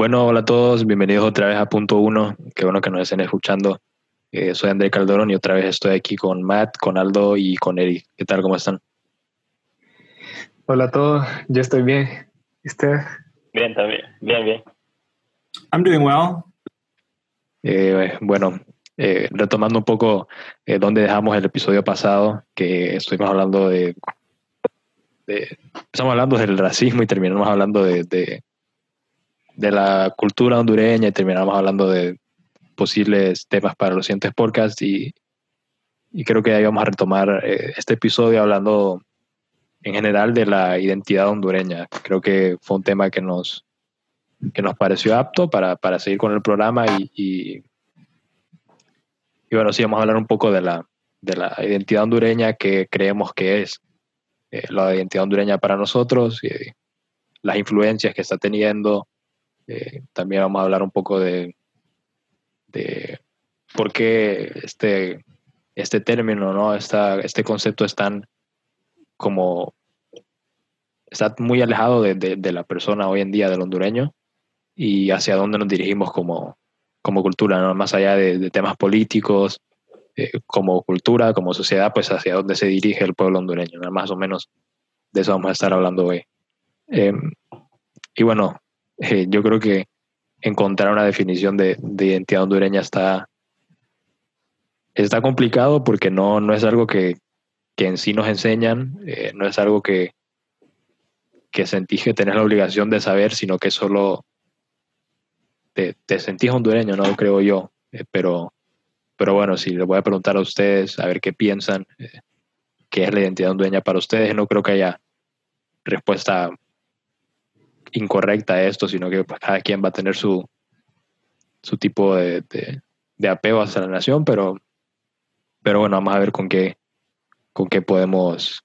Bueno, hola a todos, bienvenidos otra vez a Punto Uno. Qué bueno que nos estén escuchando. Eh, soy André Calderón y otra vez estoy aquí con Matt, con Aldo y con Eric. ¿Qué tal? ¿Cómo están? Hola a todos, yo estoy bien. ¿Y usted? Bien, también. Bien, bien. I'm doing well. Eh, bueno, eh, retomando un poco eh, donde dejamos el episodio pasado, que estuvimos hablando de, de- Empezamos hablando del racismo y terminamos hablando de, de, de la cultura hondureña y terminamos hablando de posibles temas para los siguientes podcasts y, y creo que ahí vamos a retomar eh, este episodio hablando en general de la identidad hondureña. Creo que fue un tema que nos, que nos pareció apto para, para seguir con el programa y, y, y bueno, sí, vamos a hablar un poco de la, de la identidad hondureña que creemos que es eh, la identidad hondureña para nosotros, eh, las influencias que está teniendo. Eh, también vamos a hablar un poco de, de por qué este, este término, ¿no? Esta, este concepto es tan como está muy alejado de, de- la persona hoy en día del hondureño y hacia dónde nos dirigimos como, como cultura, ¿no? más allá de, temas políticos, eh, como cultura, como sociedad, pues hacia dónde se dirige el pueblo hondureño, ¿no? más o menos de eso vamos a estar hablando hoy. Eh, y bueno, eh, yo creo que encontrar una definición de, de identidad hondureña está, está complicado porque no, no es algo que, que en sí nos enseñan, eh, no es algo que, que sentís que tenés la obligación de saber, sino que solo te, te sentís hondureño, ¿no? Creo yo. Eh, pero, pero bueno, si les voy a preguntar a ustedes, a ver qué piensan, eh, qué es la identidad hondureña para ustedes, no creo que haya respuesta incorrecta esto, sino que pues, cada quien va a tener su, su tipo de, de, de apego hacia la nación, pero, pero bueno, vamos a ver con qué, con qué podemos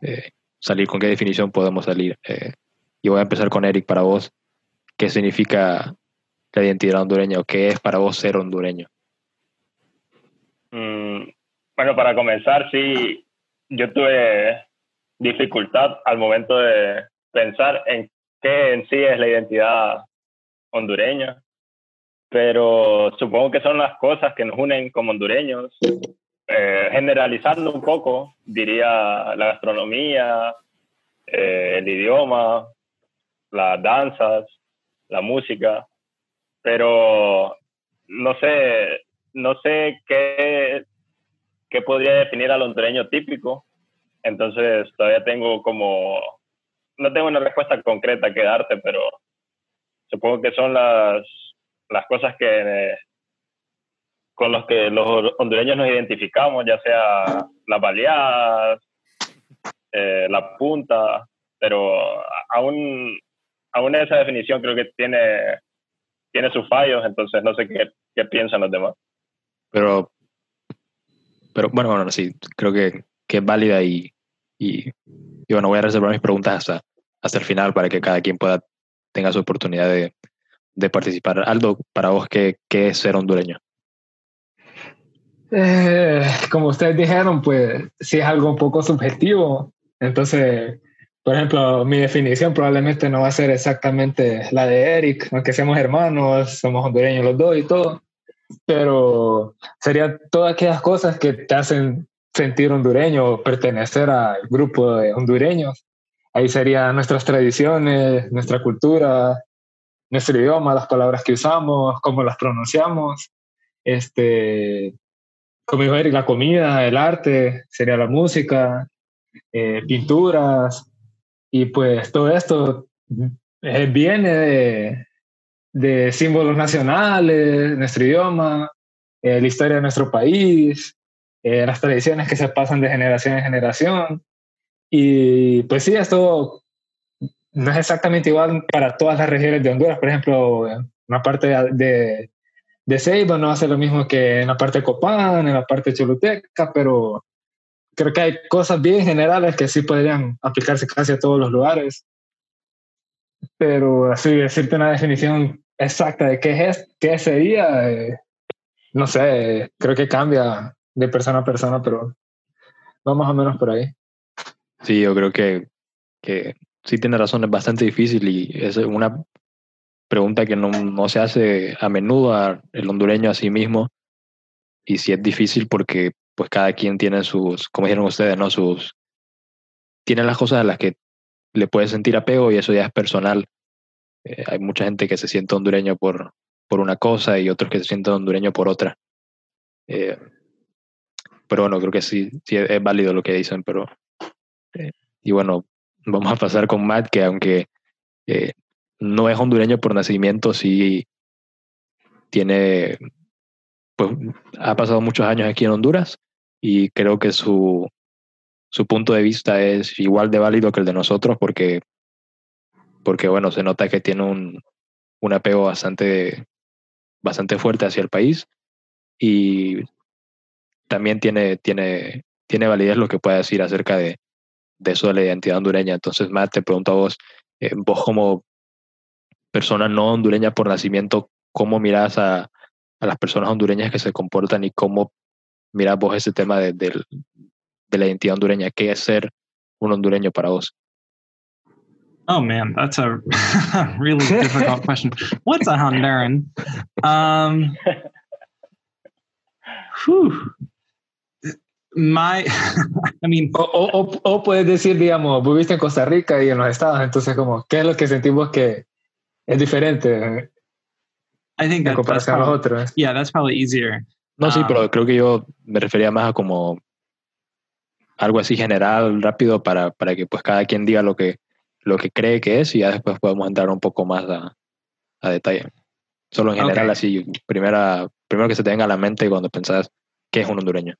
eh, salir, con qué definición podemos salir. Eh, y voy a empezar con Eric para vos. ¿Qué significa la identidad hondureña o qué es para vos ser hondureño? Mm, bueno, para comenzar, sí, yo tuve dificultad al momento de pensar en qué en sí es la identidad hondureña, pero supongo que son las cosas que nos unen como hondureños. Eh, generalizando un poco, diría la gastronomía, eh, el idioma, las danzas, la música, pero no sé, no sé qué, qué podría definir al hondureño típico, entonces todavía tengo como, no tengo una respuesta concreta que darte, pero supongo que son las, las cosas que con los que los hondureños nos identificamos, ya sea las baleadas, eh, la punta, pero aún, aún esa definición creo que tiene, tiene sus fallos, entonces no sé qué, qué piensan los demás. Pero, pero bueno, bueno, sí, creo que, que es válida y, y, y bueno, voy a reservar mis preguntas hasta, hasta el final para que cada quien pueda tenga su oportunidad de, de participar. Aldo, para vos, ¿qué, qué es ser hondureño? Eh, como ustedes dijeron, pues sí es algo un poco subjetivo. Entonces, por ejemplo, mi definición probablemente no va a ser exactamente la de Eric, aunque seamos hermanos, somos hondureños los dos y todo, pero sería todas aquellas cosas que te hacen sentir hondureño o pertenecer al grupo de hondureños. Ahí serían nuestras tradiciones, nuestra cultura, nuestro idioma, las palabras que usamos, cómo las pronunciamos, este, como dijo la comida, el arte, sería la música, eh, pinturas, y pues todo esto eh, viene de, de, símbolos nacionales, nuestro idioma, eh, la historia de nuestro país, eh, las tradiciones que se pasan de generación en generación. Y pues sí, esto no es exactamente igual para todas las regiones de Honduras. Por ejemplo, en una parte de, de Ceiba no hace lo mismo que en la parte de Copán, en la parte de Choluteca, pero creo que hay cosas bien generales que sí podrían aplicarse casi a todos los lugares. Pero así, decirte una definición exacta de qué es, qué sería, eh, no sé, creo que cambia de persona a persona, pero va más o menos por ahí. Sí, yo creo que, que sí tiene razón, es bastante difícil y es una pregunta que no, no se hace a menudo a el hondureño a sí mismo y si es difícil porque pues cada quien tiene sus, como dijeron ustedes, ¿no? Sus, tiene las cosas a las que le puede sentir apego y eso ya es personal. Eh, hay mucha gente que se siente hondureño por, por una cosa y otros que se sienten hondureño por otra. Eh, pero bueno, creo que sí, es, válido lo que dicen, pero... Eh, y bueno, vamos a pasar con Matt, que aunque no es hondureño por nacimiento, sí tiene, pues ha pasado muchos años aquí en Honduras y creo que su, su punto de vista es igual de válido que el de nosotros porque, porque bueno, se nota que tiene un, un apego bastante, bastante fuerte hacia el país y también tiene, tiene, tiene validez lo que puede decir acerca de, de eso de la identidad hondureña. Entonces, Matt, te pregunto a vos, eh, vos como persona no hondureña por nacimiento, ¿cómo miras a, a las personas hondureñas que se comportan y cómo miras vos ese tema de, de, de la identidad hondureña? ¿Qué es ser un hondureño para vos? Oh man, that's a really difficult question. What's a Honduran? Um, whew. My, I mean, o, o, o, puedes decir, digamos, viviste en Costa Rica y en los estados, entonces como, ¿qué es lo que sentimos que es diferente? I think that, that's probably, los otros. Yeah, that's probably easier. No, sí, um, pero creo que yo me refería más a como algo así general, rápido, para, para que pues cada quien diga lo que, lo que cree que es y ya después podemos entrar un poco más a, a detalle. Solo en general, okay. así, primera, primero que se te venga a la mente cuando pensás qué es un hondureño.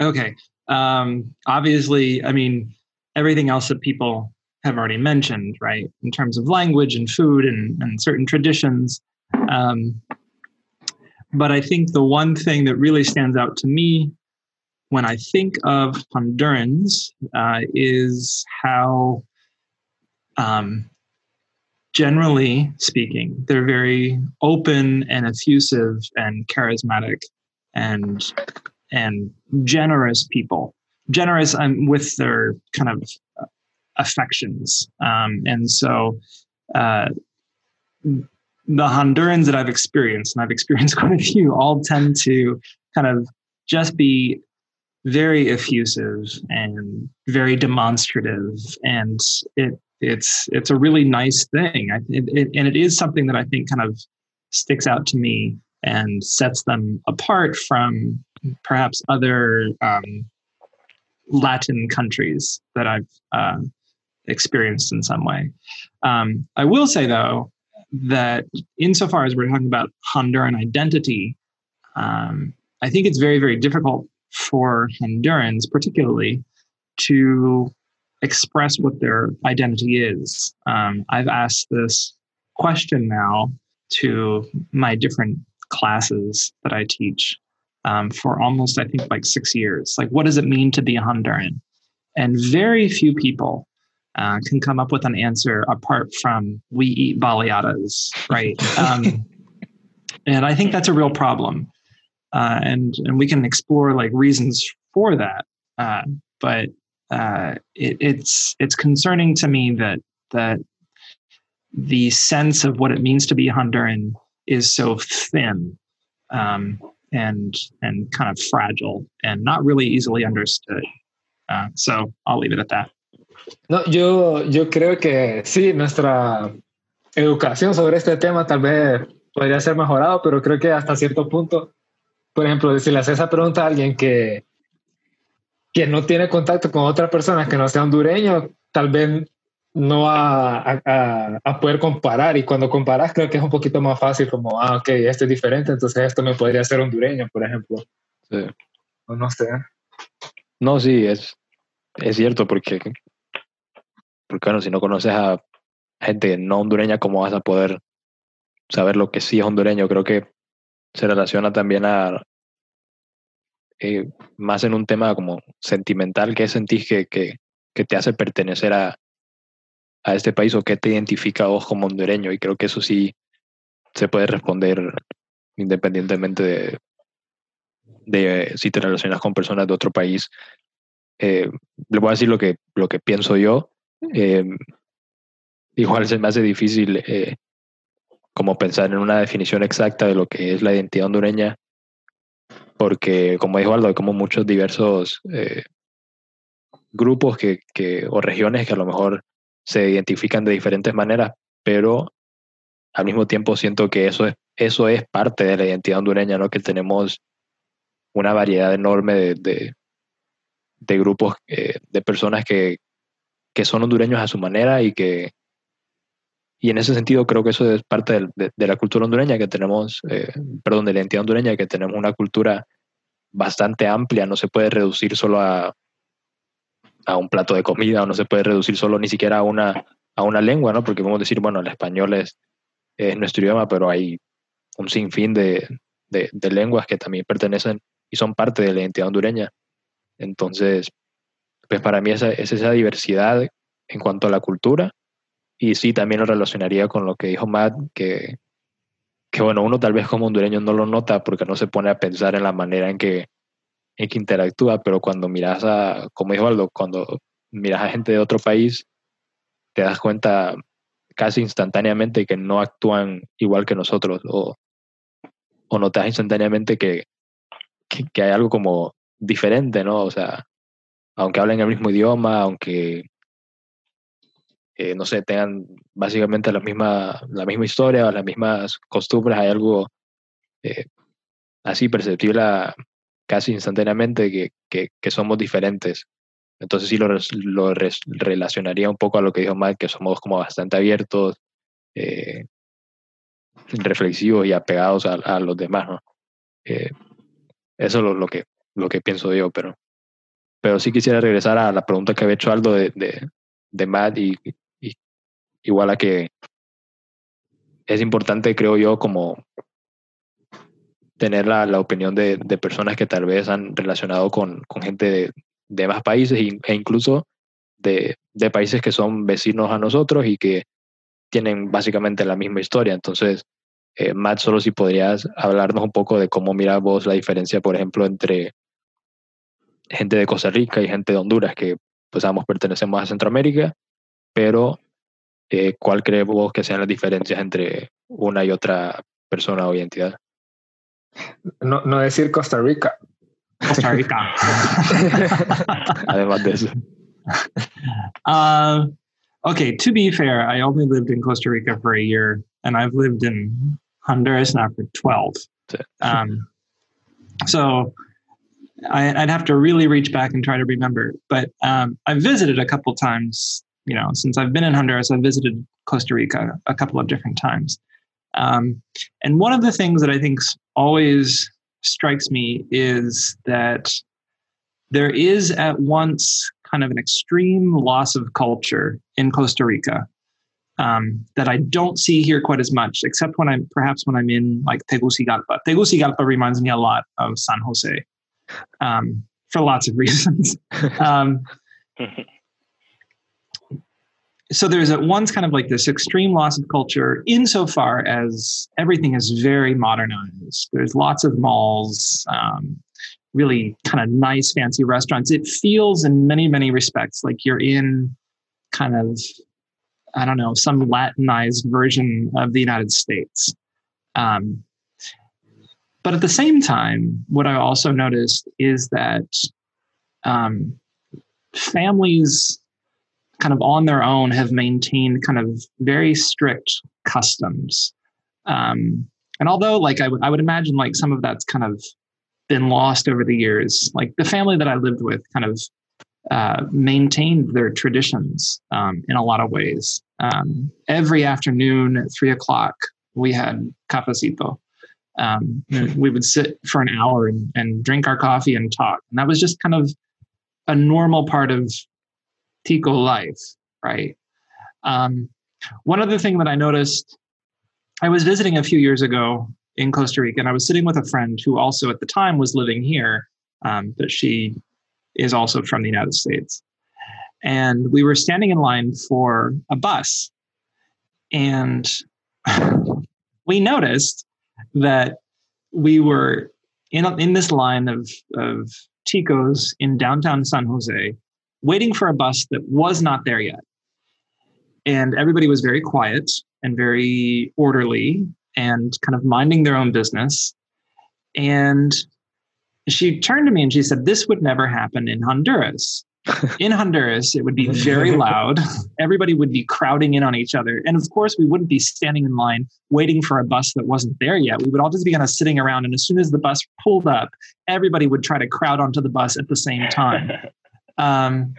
Okay. Um, obviously, I mean, everything else that people have already mentioned, right, in terms of language and food and, and certain traditions. Um, but I think the one thing that really stands out to me when I think of Hondurans uh, is how, um, generally speaking, they're very open and effusive and charismatic and and generous people. Generous um, with their kind of affections, um, and so uh, the Hondurans that I've experienced, and I've experienced quite a few, all tend to kind of just be very effusive and very demonstrative, and it it's it's a really nice thing, I, it, it, and it is something that I think kind of sticks out to me and sets them apart from perhaps other um, Latin countries that I've uh, experienced in some way. Um, I will say though that insofar as we're talking about Honduran identity, um, I think it's very, very difficult for Hondurans, particularly, to express what their identity is. Um, I've asked this question now to my different classes that I teach um, for almost, I think, like six years. Like, what does it mean to be a Honduran? And very few people uh, can come up with an answer apart from we eat baleadas, right? um, and I think that's a real problem, uh, and and we can explore like reasons for that. Uh, but uh, it, it's it's concerning to me that that the sense of what it means to be Honduran is so thin um, and and kind of fragile and not really easily understood. Uh, so I'll leave it at that. No, yo, yo creo que sí, nuestra educación sobre este tema tal vez podría ser mejorado, pero creo que hasta cierto punto, por ejemplo, si le haces esa pregunta a alguien que, que no tiene contacto con otras personas que no sea hondureño, tal vez no a, a, a, poder comparar y cuando comparas creo que es un poquito más fácil como, ah, ok, este es diferente, entonces esto me podría ser hondureño, por ejemplo. Sí. O no sé. No, sí, es, es cierto porque porque bueno, si no conoces a gente no hondureña, ¿cómo vas a poder saber lo que sí es hondureño? Creo que se relaciona también a eh, más en un tema como sentimental, ¿qué sentís que, que, que te hace pertenecer a, a este país o qué te identifica a vos como hondureño? Y creo que eso sí se puede responder independientemente de, de si te relacionas con personas de otro país. Eh, le voy a decir lo que, lo que pienso yo. Eh, igual se me hace difícil eh, como pensar en una definición exacta de lo que es la identidad hondureña, porque como dijo Aldo, hay como muchos diversos eh, grupos que, que, o regiones que a lo mejor se identifican de diferentes maneras, pero al mismo tiempo siento que eso es, eso es parte de la identidad hondureña, ¿no? que tenemos una variedad enorme de, de, grupos, eh, de personas que, que son hondureños a su manera y que, y en ese sentido creo que eso es parte de, de la cultura hondureña que tenemos, eh, perdón, de la identidad hondureña, que tenemos una cultura bastante amplia, no se puede reducir solo a, a un plato de comida o no se puede reducir solo ni siquiera a una, a una lengua, ¿no? Porque podemos decir, bueno, el español es, es nuestro idioma, pero hay un sinfín de, de, de, lenguas que también pertenecen y son parte de la identidad hondureña. Entonces, pues para mí esa, es esa diversidad en cuanto a la cultura y sí, también lo relacionaría con lo que dijo Matt, que, que bueno, uno tal vez como hondureño no lo nota porque no se pone a pensar en la manera en que, en que interactúa, pero cuando miras a, como dijo Aldo, cuando miras a gente de otro país, te das cuenta casi instantáneamente que no actúan igual que nosotros o, o notas instantáneamente que, que, hay algo como diferente, ¿no? O sea, aunque hablen el mismo idioma, aunque eh, no sé, tengan básicamente la misma, la misma historia o las mismas costumbres, hay algo eh, así perceptible casi instantáneamente que, que, somos diferentes. Entonces sí lo, lo relacionaría un poco a lo que dijo Mike, que somos como bastante abiertos, eh, reflexivos y apegados a, a los demás, ¿no? Eh, eso es lo, que, lo que pienso yo, pero, pero sí quisiera regresar a la pregunta que había hecho Aldo de, de, de Matt y, igual a que es importante, creo yo, como tener la, la opinión de, de, personas que tal vez han relacionado con, con gente de, de, más países e incluso de, de, países que son vecinos a nosotros y que tienen básicamente la misma historia. Entonces, eh, Matt, solo si podrías hablarnos un poco de cómo miras vos la diferencia, por ejemplo, entre gente de Costa Rica y gente de Honduras, que pues ambos pertenecemos a Centroamérica, pero eh, ¿cuál crees vos que sean las diferencias entre una y otra persona o identidad? No, no decir Costa Rica. Costa Rica. Además de eso. Uh, okay, to be fair, I only lived in Costa Rica for a year, and I've lived in Honduras now for 12. Um, so I, would have to really reach back and try to remember. But um, I've visited a couple times. You know, since I've been in Honduras, I've visited Costa Rica a couple of different times. Um, and one of the things that I think always strikes me is that there is at once kind of an extreme loss of culture in Costa Rica um, that I don't see here quite as much, except when I'm perhaps when I'm in like Tegucigalpa. Tegucigalpa reminds me a lot of San Jose um, for lots of reasons. um, so there's at once kind of like this extreme loss of culture insofar as everything is very modernized. There's lots of malls, um, really kind of nice, fancy restaurants. It feels in many, many respects like you're in kind of, I don't know, some Latinized version of the United States. Um, but at the same time, what I also noticed is that um, families kind of on their own have maintained kind of very strict customs. Um, and although like I would would imagine like some of that's kind of been lost over the years, like the family that I lived with kind of uh, maintained their traditions um, in a lot of ways. Um, every afternoon at three o'clock, we had cafecito um, we would sit for an hour and, and drink our coffee and talk. And that was just kind of a normal part of Tico life, right? Um, one other thing that I noticed, I was visiting a few years ago in Costa Rica, and I was sitting with a friend who also at the time was living here, um, but she is also from the United States. And we were standing in line for a bus, and we noticed that we were in, in this line of, of Ticos in downtown San Jose, waiting for a bus that was not there yet. And everybody was very quiet. and very orderly and kind of minding their own business. And she turned to me and she said, This would never happen in Honduras. in Honduras, it would be very loud. Everybody would be crowding in on each other. And of course, we wouldn't be standing in line waiting for a bus that wasn't there yet. We would all just be kind of sitting around. And as soon as the bus pulled up, everybody would try to crowd onto the bus at the same time. Um,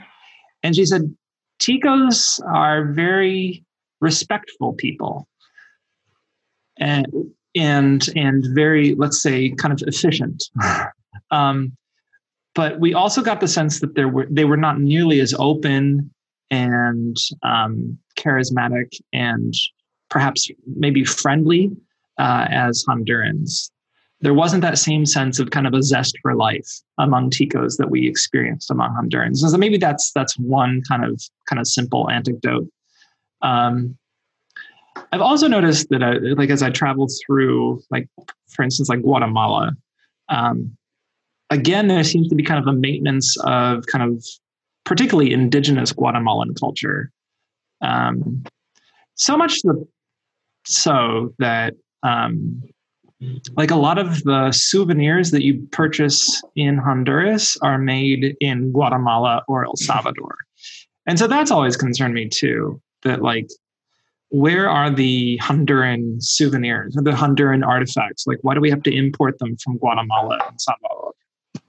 and she said, Ticos are very respectful people and and and very let's say kind of efficient um, but we also got the sense that there were they were not nearly as open and um, charismatic and perhaps maybe friendly uh, as Hondurans. There wasn't that same sense of kind of a zest for life among Ticos that we experienced among Hondurans. So maybe that's that's one kind of kind of simple anecdote. Um, I've also noticed that, I, like as I travel through, like for instance, like Guatemala, um, again, there seems to be kind of a maintenance of kind of particularly indigenous Guatemalan culture. Um, so much the, so that um, like a lot of the souvenirs that you purchase in Honduras are made in Guatemala or El Salvador. And so that's always concerned me too, that like where are the Honduran souvenirs, the Honduran artifacts? Like, why do we have to import them from Guatemala and Salvador?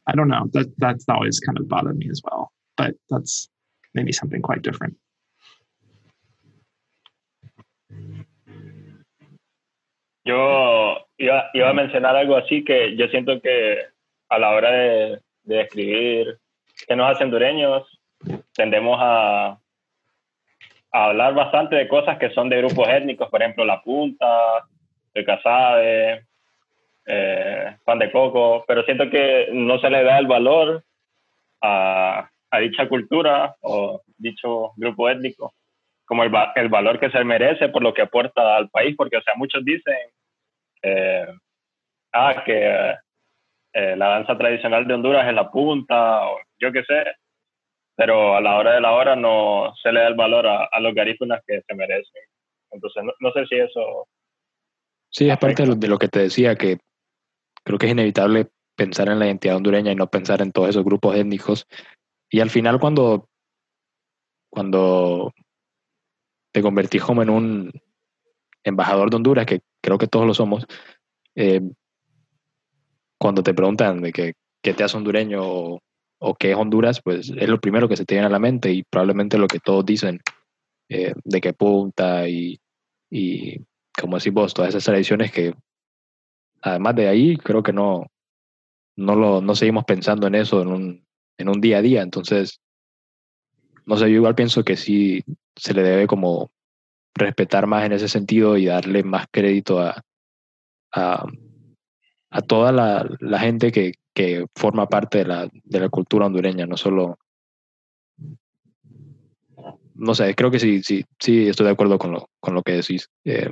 I don't know. That that's always kind of bothered me as well. But that's maybe something quite different. Yo iba, iba, a mencionar algo así que yo siento que a la hora de, de describir qué nos hace hondureños, tendemos a, hablar bastante de cosas que son de grupos étnicos, por ejemplo, la punta, el casabe, eh, pan de coco, pero siento que no se le da el valor a, a dicha cultura o dicho grupo étnico como el, el, valor que se merece por lo que aporta al país, porque, o sea, muchos dicen eh, ah, que eh, la danza tradicional de Honduras es la punta, o yo qué sé, pero a la hora de la hora no se le da el valor a, a los garífunas que se merecen. Entonces, no, no sé si eso... Sí, de lo, de lo que te decía, que creo que es inevitable pensar en la identidad hondureña y no pensar en todos esos grupos étnicos. Y al final cuando, cuando te convertís como en un embajador de Honduras, que creo que todos lo somos, eh, cuando te preguntan de que, qué te hace hondureño o, o, qué es Honduras, pues es lo primero que se te viene a la mente y probablemente lo que todos dicen eh, de qué punta y, y, como decís vos, todas esas tradiciones que además de ahí, creo que no, no, lo, no seguimos pensando en eso en un, en un día a día. Entonces, no sé, yo igual pienso que sí se le debe como respetar más en ese sentido y darle más crédito a, a, a toda la, la gente que, que, forma parte de la, de la cultura hondureña, no solo... No sé, creo que sí, sí, sí, estoy de acuerdo con lo, con lo que decís. Eh,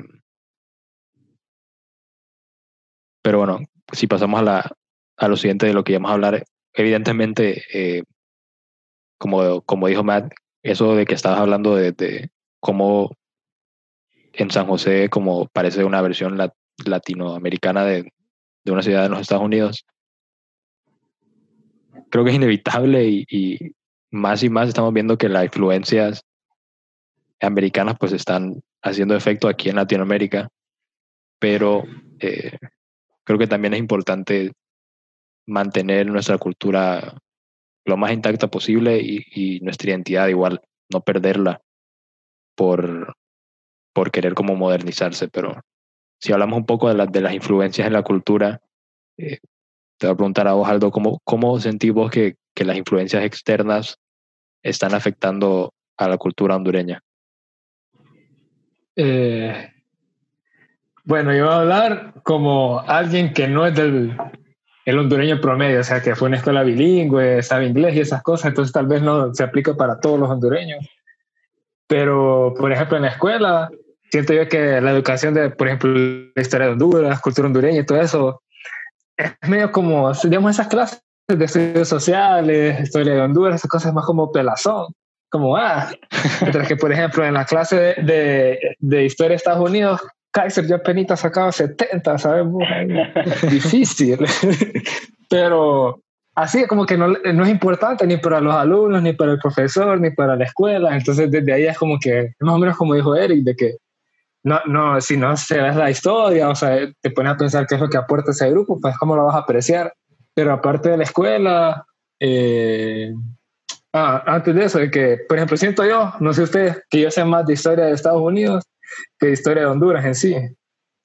pero bueno, si pasamos a, la, a lo siguiente de lo que íbamos a hablar, evidentemente, eh, como, como dijo Matt, eso de que estabas hablando de, de cómo en San José como parece una versión latinoamericana de, de, una ciudad de los Estados Unidos. Creo que es inevitable y, más y más estamos viendo que las influencias americanas pues están haciendo efecto aquí en Latinoamérica, pero eh, creo que también es importante mantener nuestra cultura lo más intacta posible y, y nuestra identidad igual, no perderla por, por querer como modernizarse, pero si hablamos un poco de, la, de las influencias en la cultura, eh, te voy a preguntar a vos, Aldo, ¿cómo, cómo sentís vos que, que las influencias externas están afectando a la cultura hondureña? Eh, bueno, yo voy a hablar como alguien que no es del el hondureño promedio, o sea, que fue una escuela bilingüe, sabe inglés y esas cosas, entonces tal vez no se aplica para todos los hondureños. Pero, por ejemplo, en la escuela, siento yo que la educación de, por ejemplo, la historia de Honduras, cultura hondureña y todo eso, es medio como, digamos, esas clases de estudios sociales, historia de Honduras, esas cosas más como pelazón, como, ah, mientras que, por ejemplo, en la clase de, de, de historia de Estados Unidos, Kaiser ya apenas sacaba 70, ¿sabes? Difícil. Pero así como que no, no, es importante ni para los alumnos, ni para el profesor, ni para la escuela. Entonces, desde ahí es como que, más o menos como dijo Eric, de que no, no, si no se ves la historia, o sea, te pones a pensar qué es lo que aporta ese grupo, pues cómo lo vas a apreciar. Pero aparte de la escuela, eh, ah, antes de eso, de que, por ejemplo, siento yo, no sé ustedes, que yo sé más de historia de Estados Unidos que de historia de Honduras en sí.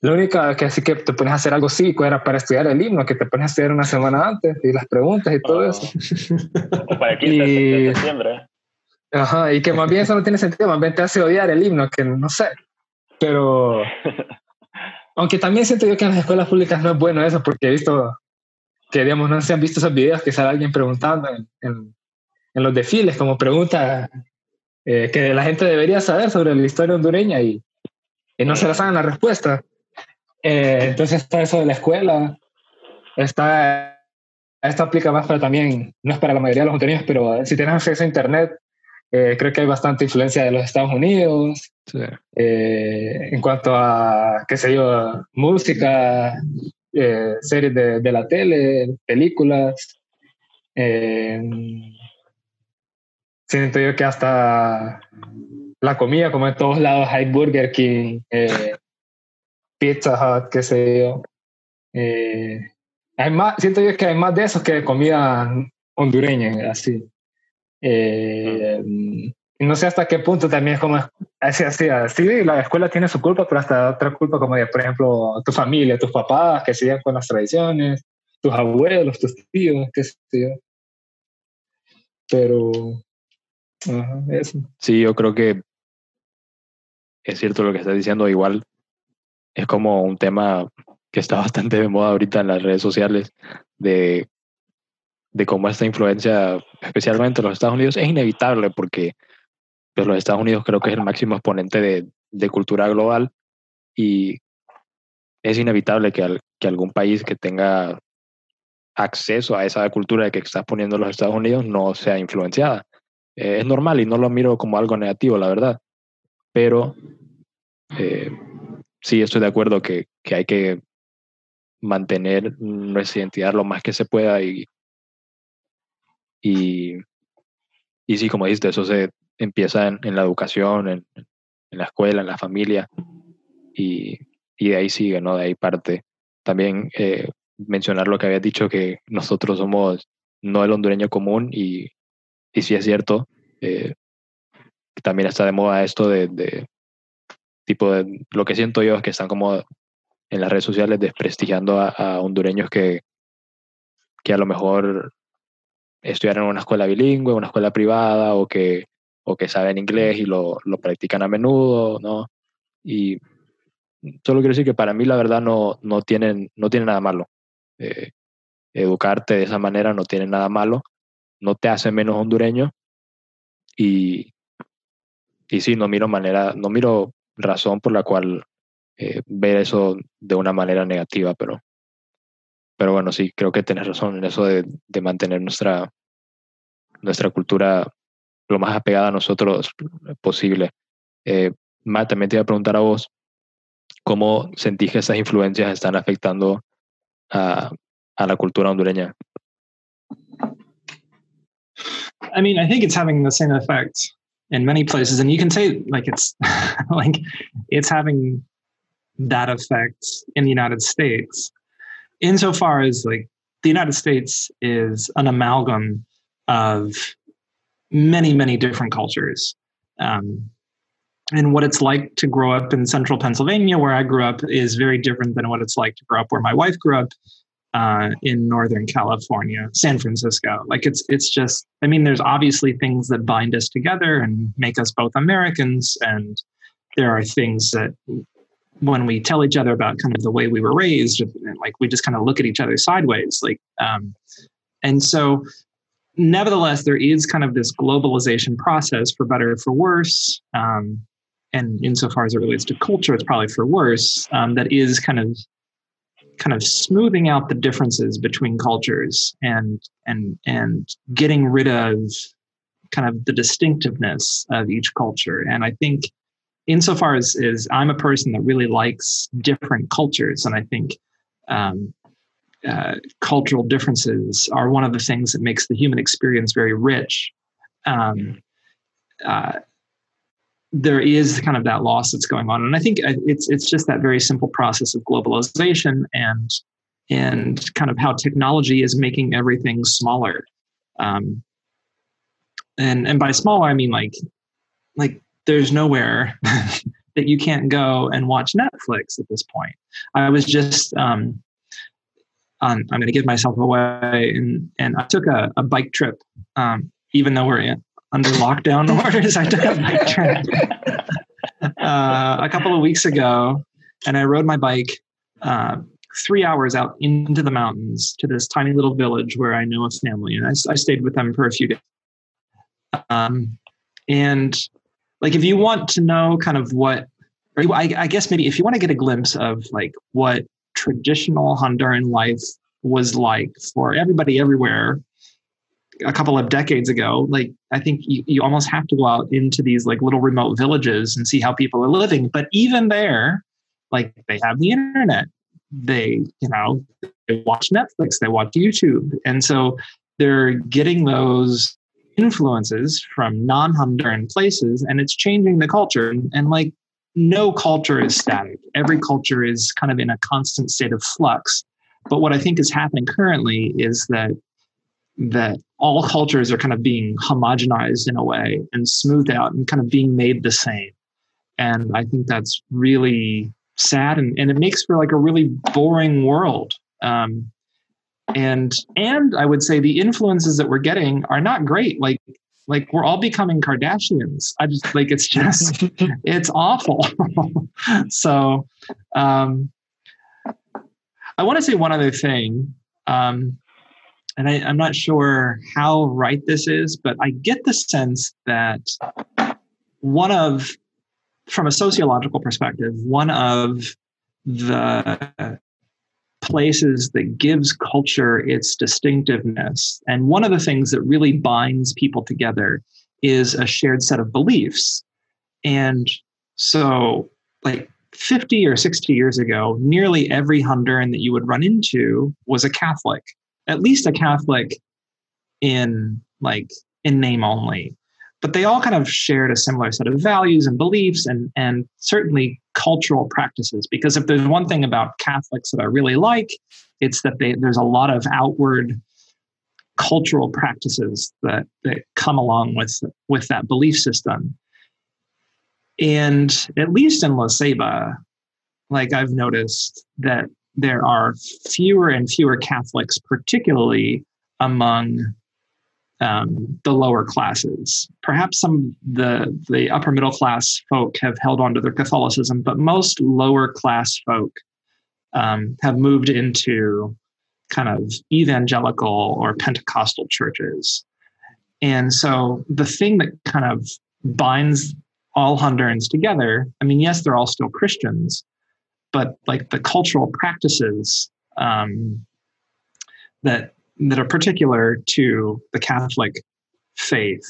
Lo único que así que te pones a hacer algo psico era para estudiar el himno, que te pones a estudiar una semana antes y las preguntas y todo eso. para el 15 y, de septiembre. Ajá, y que más bien eso no tiene sentido, más bien te hace odiar el himno, que no sé. Pero, aunque también siento yo que en las escuelas públicas no es bueno eso, porque he visto que, digamos, no se han visto esos videos que sale alguien preguntando en, en, en los desfiles, como pregunta eh, que la gente debería saber sobre la historia hondureña y, y no se la saben la respuesta. Eh, entonces está eso de la escuela, está, esto aplica más para también, no es para la mayoría de los hondureños, pero si tienes acceso a Internet, eh, creo que hay bastante influencia de los Estados Unidos Sí. eh, en cuanto a, qué sé yo, música, eh, series de, de, la tele, películas. Siento yo que hasta la comida, como en todos lados, hay Burger King, Pizza Hut, qué sé yo. Hay más, siento yo que hay más de eso que de comida hondureña, así. Eh, no sé hasta qué punto también es como así, así, así, la escuela tiene su culpa, pero hasta otra culpa como de, por ejemplo, tu familia, tus papás que siguen con las tradiciones, tus abuelos, tus tíos, qué sé yo. Pero, ajá, eso. Sí, yo creo que es cierto lo que estás diciendo, igual es como un tema que está bastante de moda ahorita en las redes sociales de, de cómo esta influencia, especialmente en los Estados Unidos, es inevitable porque pues, los Estados Unidos creo que es el máximo exponente de, de cultura global y es inevitable que, al, que algún país que tenga acceso a esa cultura que está poniendo los Estados Unidos no sea influenciada. Eh, es normal y no lo miro como algo negativo, la verdad. Pero eh, sí estoy de acuerdo que, que, hay que mantener nuestra identidad lo más que se pueda y, y, y sí, como dijiste, eso se empieza en, en la educación, en, en, la escuela, en la familia y, y, de ahí sigue, ¿no? De ahí parte. También eh, mencionar lo que habías dicho, que nosotros somos no el hondureño común y, y sí es cierto, eh, también está de moda esto de, de tipo de, lo que siento yo es que están como en las redes sociales desprestigiando a, a hondureños que, que a lo mejor estudiaron en una escuela bilingüe, una escuela privada o que, o que saben inglés y lo, lo practican a menudo, ¿no? Y solo quiero decir que para mí la verdad no, no, tienen, no tiene nada malo. Eh, educarte de esa manera no tiene nada malo, no te hace menos hondureño y, y sí, no miro manera, no miro razón por la cual eh, ver eso de una manera negativa, pero, pero bueno, sí, creo que tienes razón en eso de, de mantener nuestra, nuestra cultura lo más apegada a nosotros posible. Eh, Matt, también te iba a preguntar a vos, ¿cómo sentís que esas influencias están afectando a, a la cultura hondureña? I mean, I think it's having the same effect in many places, and you can say like it's like it's having that effect in the United States, insofar as like the United States is an amalgam of many, many different cultures. Um, and what it's like to grow up in central Pennsylvania, where I grew up, is very different than what it's like to grow up where my wife grew up uh, in Northern California, San Francisco. Like it's it's just, I mean, there's obviously things that bind us together and make us both Americans, and there are things that when we tell each other about kind of the way we were raised, like we just kind of look at each other sideways, like, um, and so nevertheless, there is kind of this globalization process for better or for worse. Um, and insofar as it relates to culture, it's probably for worse. Um, that is kind of kind of smoothing out the differences between cultures and and and getting rid of kind of the distinctiveness of each culture. And I think, insofar as, I'm a person that really likes different cultures, and I think um, uh, cultural differences are one of the things that makes the human experience very rich. Um, uh, there is kind of that loss that's going on, and I think uh, it's it's just that very simple process of globalization and and kind of how technology is making everything smaller. Um, and and by smaller, I mean like like there's nowhere that you can't go and watch Netflix at this point. I was just um, on, I'm going to give myself away, and and I took a, a bike trip, um, even though we're in, under lockdown orders. I took a bike trip uh, a couple of weeks ago, and I rode my bike uh, three hours out into the mountains to this tiny little village where I know a family, and I, I stayed with them for a few days. Um, and like, if you want to know kind of what, or I, I guess maybe if you want to get a glimpse of like what traditional Honduran life was like for everybody everywhere a couple of decades ago like i think you, you almost have to go out into these like little remote villages and see how people are living. But even there like they have the internet. They you know they watch netflix. They watch youtube. And so they're getting those influences from non-honduran places and it's changing the culture and, and like no culture is static. Every culture is kind of in a constant state of flux. But what I think is happening currently is that that all cultures are kind of being homogenized in a way and smoothed out and kind of being made the same. And I think that's really sad and, and it makes for like a really boring world. Um, and and I would say the influences that we're getting are not great. Like like we're all becoming Kardashians. I just like it's just it's awful. so um I want to say one other thing. Um and I, I'm not sure how right this is, but I get the sense that one of from a sociological perspective, one of the places that gives culture its distinctiveness. And one of the things that really binds people together is a shared set of beliefs. And so, like 50 or 60 years ago, nearly every Honduran that you would run into was a Catholic, at least a Catholic in like in name only but they all kind of shared a similar set of values and beliefs and and certainly cultural practices. Because if there's one thing about catholics that i really like it's that they, there's a lot of outward cultural practices that, that come along with with that belief system. And at least in la ceiba like i've noticed that there are fewer and fewer catholics particularly among um, the lower classes. Perhaps some the the upper middle class folk have held on to their Catholicism, but most lower class folk um, have moved into kind of evangelical or Pentecostal churches. And so the thing that kind of binds all Hondurans together, I mean, yes, they're all still Christians, but like the cultural practices um, that that are particular to the Catholic faith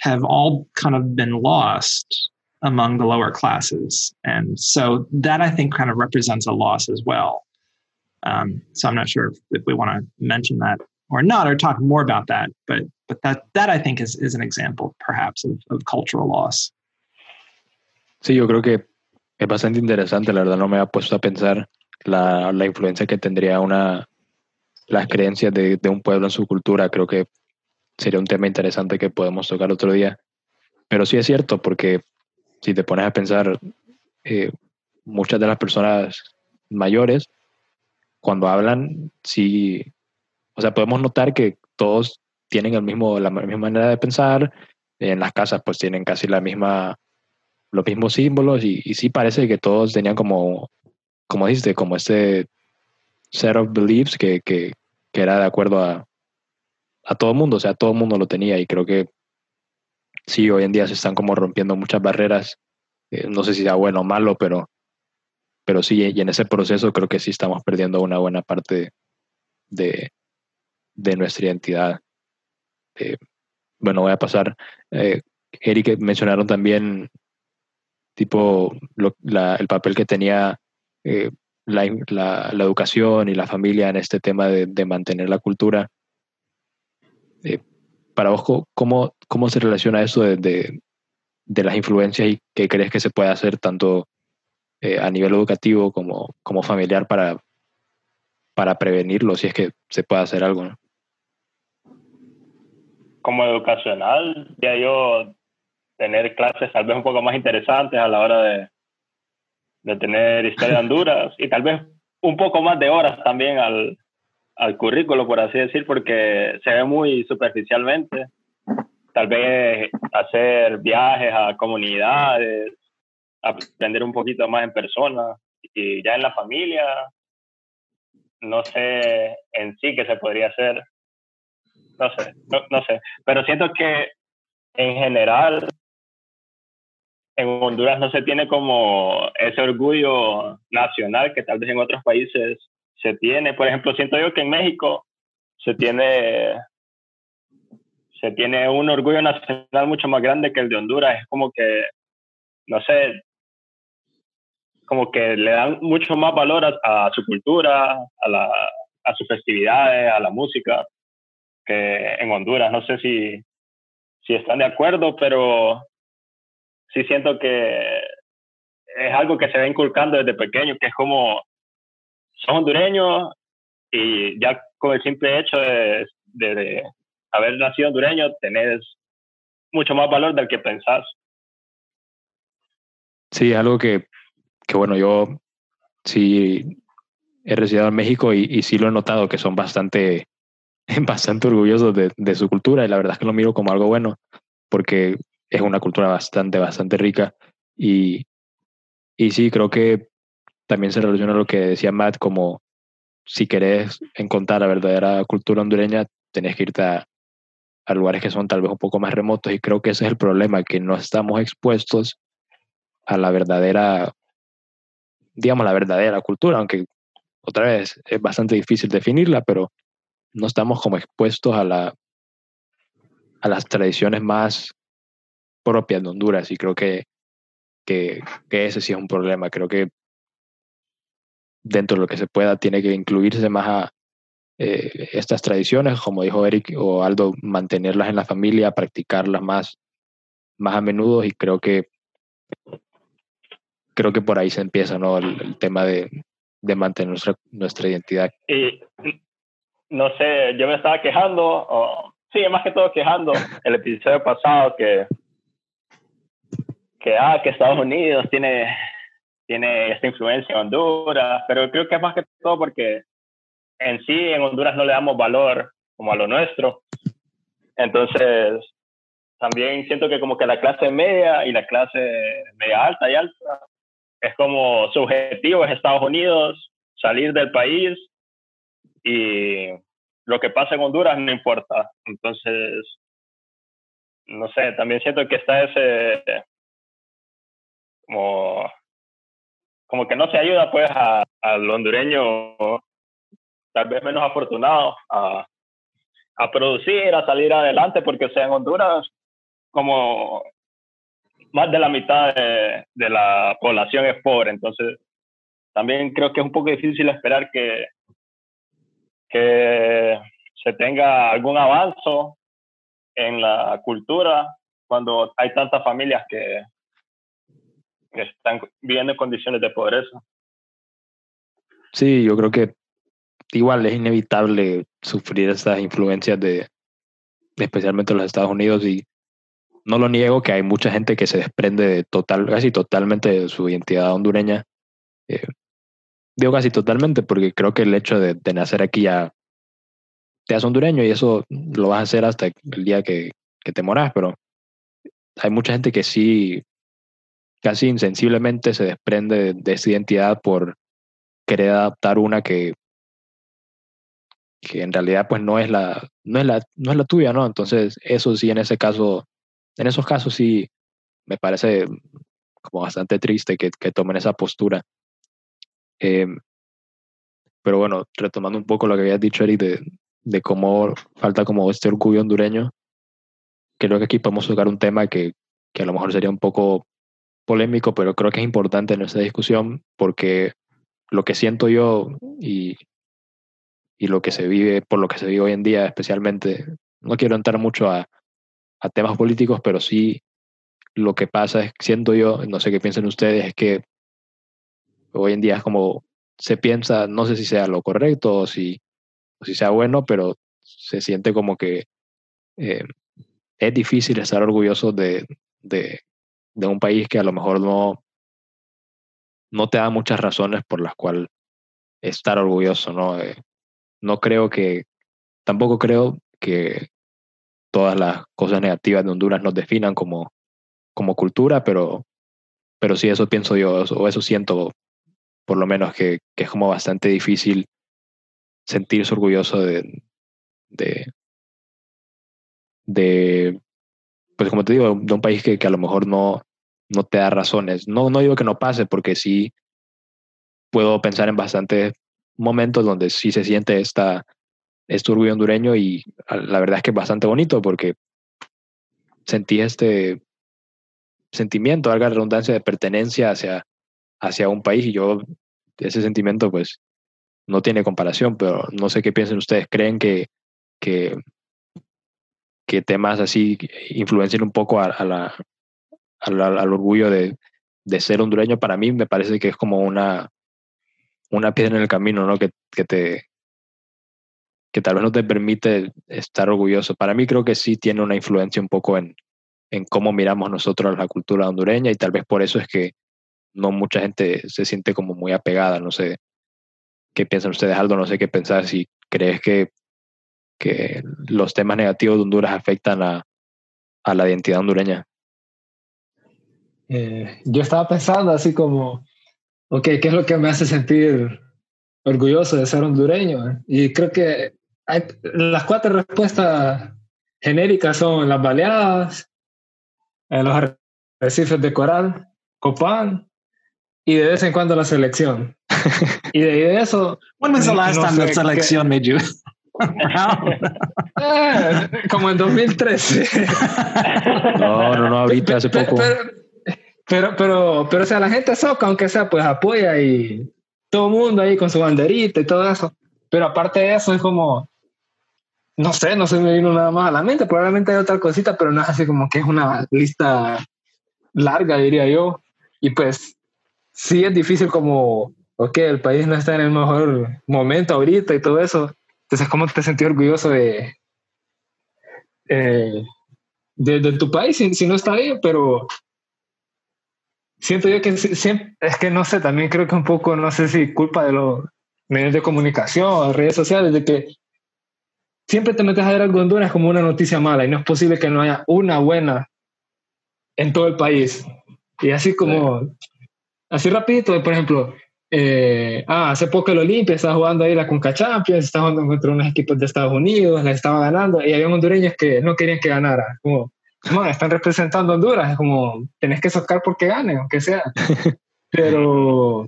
have all kind of been lost among the lower classes. And so that I think kind of represents a loss as well. Um, so I'm not sure if, if we want to mention that or not, or talk more about that. But but that that I think is is an example, perhaps, of, of cultural loss. Sí, yo creo que es bastante interesante. La verdad, no me ha puesto a pensar la, la influencia que tendría una las creencias de, de, un pueblo en su cultura, creo que sería un tema interesante que podemos tocar otro día. Pero sí es cierto, porque si te pones a pensar, eh, muchas de las personas mayores, cuando hablan, sí, o sea, podemos notar que todos tienen el mismo, la misma manera de pensar, en las casas pues tienen casi la misma, los mismos símbolos y, y sí parece que todos tenían como, como dijiste, como este set of beliefs que, que, que era de acuerdo a, a todo mundo, o sea, todo el mundo lo tenía y creo que sí, hoy en día se están como rompiendo muchas barreras, eh, no sé si sea bueno o malo, pero, pero sí, y en ese proceso creo que sí estamos perdiendo una buena parte de, de nuestra identidad. Eh, bueno, voy a pasar. Eh, Eric mencionaron también tipo el papel que tenía eh, la, la, educación y la familia en este tema de, de mantener la cultura. Eh, para vos, ¿cómo, ¿cómo se relaciona eso de, de, de, las influencias y qué crees que se puede hacer tanto eh, a nivel educativo como, como familiar para, para prevenirlo, si es que se puede hacer algo? ¿no? Como educacional, ya yo tener clases tal vez un poco más interesantes a la hora de, de tener historia de Honduras y tal vez un poco más de horas también al, al currículo, por así decir, porque se ve muy superficialmente. Tal vez hacer viajes a comunidades, aprender un poquito más en persona y ya en la familia, no sé en sí qué se podría hacer. No sé, no, no sé. Pero siento que en general en Honduras no se tiene como ese orgullo nacional que tal vez en otros países se tiene. Por ejemplo, siento yo que en México se tiene, se tiene un orgullo nacional mucho más grande que el de Honduras. Es como que, no sé, como que le dan mucho más valor a, su cultura, a, la, a sus festividades, a la música, que en Honduras. No sé si, si están de acuerdo, pero sí siento que es algo que se va inculcando desde pequeño, que es como, son hondureños y ya con el simple hecho de, de, haber nacido hondureño, tenés mucho más valor del que pensás. Sí, algo que, que bueno, yo sí he residido en México y, y, sí lo he notado que son bastante, bastante orgullosos de, de, su cultura y la verdad es que lo miro como algo bueno porque es una cultura bastante, bastante rica. Y, y sí, creo que también se relaciona a lo que decía Matt, como si querés encontrar la verdadera cultura hondureña, tenés que irte a, a lugares que son tal vez un poco más remotos. Y creo que ese es el problema, que no estamos expuestos a la verdadera, digamos, la verdadera cultura, aunque otra vez es bastante difícil definirla, pero no estamos como expuestos a la a las tradiciones más propias de Honduras y creo que, que, ese sí es un problema. Creo que dentro de lo que se pueda tiene que incluirse más a eh, estas tradiciones, como dijo Eric o Aldo, mantenerlas en la familia, practicarlas más, más a menudo y creo que creo que por ahí se empieza ¿no? el, tema de, de, mantener nuestra, nuestra identidad. Y no sé, yo me estaba quejando, sí, más que todo quejando el episodio pasado que que, ah, que Estados Unidos tiene, tiene esta influencia en Honduras, pero creo que es más que todo porque en sí en Honduras no le damos valor como a lo nuestro. Entonces, también siento que como que la clase media y la clase media alta y alta es como su objetivo es Estados Unidos, salir del país y lo que pasa en Honduras no importa. Entonces, no sé, también siento que está ese, como, como que no se ayuda pues al hondureño tal vez menos afortunado a, a producir, a salir adelante, porque sea, en Honduras como más de la mitad de, de, la población es pobre, entonces también creo que es un poco difícil esperar que, que se tenga algún avance en la cultura cuando hay tantas familias que, que están viviendo en condiciones de pobreza. Sí, yo creo que igual es inevitable sufrir estas influencias de, especialmente los Estados Unidos y no lo niego que hay mucha gente que se desprende de total, casi totalmente de su identidad hondureña. Eh, digo casi totalmente porque creo que el hecho de, de, nacer aquí ya te hace hondureño y eso lo vas a hacer hasta el día que te moras, pero hay mucha gente que sí casi insensiblemente se desprende de, esa identidad por querer adaptar una que, que en realidad pues no es la, no es la, no es la tuya, ¿no? Entonces, eso sí, en ese caso, en esos casos sí me parece como bastante triste que, que tomen esa postura. Eh, pero bueno, retomando un poco lo que habías dicho, Eric, de, de cómo falta como este orgullo hondureño, creo que aquí podemos tocar un tema que, que a lo mejor sería un poco polémico, pero creo que es importante en esta discusión porque lo que siento yo y, y lo que se vive, por lo que se vive hoy en día, especialmente, no quiero entrar mucho a, a temas políticos, pero sí lo que pasa es, siento yo, no sé qué piensan ustedes, es que hoy en día es como se piensa, no sé si sea lo correcto o si, o si sea bueno, pero se siente como que eh, es difícil estar orgulloso de, de, de, un país que a lo mejor no, no te da muchas razones por las cuales estar orgulloso, ¿no? Eh, no creo que, tampoco creo que todas las cosas negativas de Honduras nos definan como, como cultura, pero, pero sí eso pienso yo, o eso siento por lo menos que, que es como bastante difícil sentirse orgulloso de, de, de, pues como te digo, de un país que, que a lo mejor no, no te da razones. No, no digo que no pase, porque sí puedo pensar en bastantes momentos donde sí se siente esta, este orgullo hondureño y la verdad es que es bastante bonito porque sentí este sentimiento, alga redundancia de pertenencia hacia, hacia un país y yo ese sentimiento pues no tiene comparación, pero no sé qué piensan ustedes. ¿Creen que, que, que temas así influencian un poco a, la, al orgullo de, de, ser hondureño? Para mí me parece que es como una, una piedra en el camino, ¿no? Que, que, te que tal vez no te permite estar orgulloso. Para mí creo que sí tiene una influencia un poco en, en cómo miramos nosotros la cultura hondureña y tal vez por eso es que no mucha gente se siente como muy apegada. No sé qué piensan ustedes, Aldo, no sé qué pensar, si crees que, que los temas negativos de Honduras afectan a, a la identidad hondureña. Eh, yo estaba pensando así como, ok, ¿qué es lo que me hace sentir orgulloso de ser hondureño? Y creo que hay, las cuatro respuestas genéricas son las baleadas, eh, los arrecifes de coral, Copán y de vez en cuando la selección. y de, eso. When was the last no time the selección? como en 2013. no, no, no, ahorita hace poco. Pero, pero, pero, pero, o sea, la gente soca, aunque sea, pues apoya y todo el mundo ahí con su banderita y todo eso. Pero aparte de eso, es como, no sé, no se me vino nada más a la mente. Probablemente hay otra cosita, pero no es así como que es una lista larga, diría yo. Y pues sí es difícil como, ok, el país no está en el mejor momento ahorita y todo eso. Entonces, ¿cómo te sentís orgulloso de, eh, de, tu país si, no está bien? Pero siento yo que siempre, es que no sé, también creo que un poco, no sé si culpa de los medios de comunicación, redes sociales, de que siempre te metes a ver algo en Honduras como una noticia mala y no es posible que no haya una buena en todo el país. Y así como, Así rapidito, por ejemplo, eh, ah, hace poco el Olimpia estaba jugando ahí la Conca Champions, estaba jugando contra unos equipos de Estados Unidos, la estaba ganando, y había hondureños que no querían que ganara. Como, no, están representando a Honduras, es como, tenés que socar porque gane, aunque sea. Pero,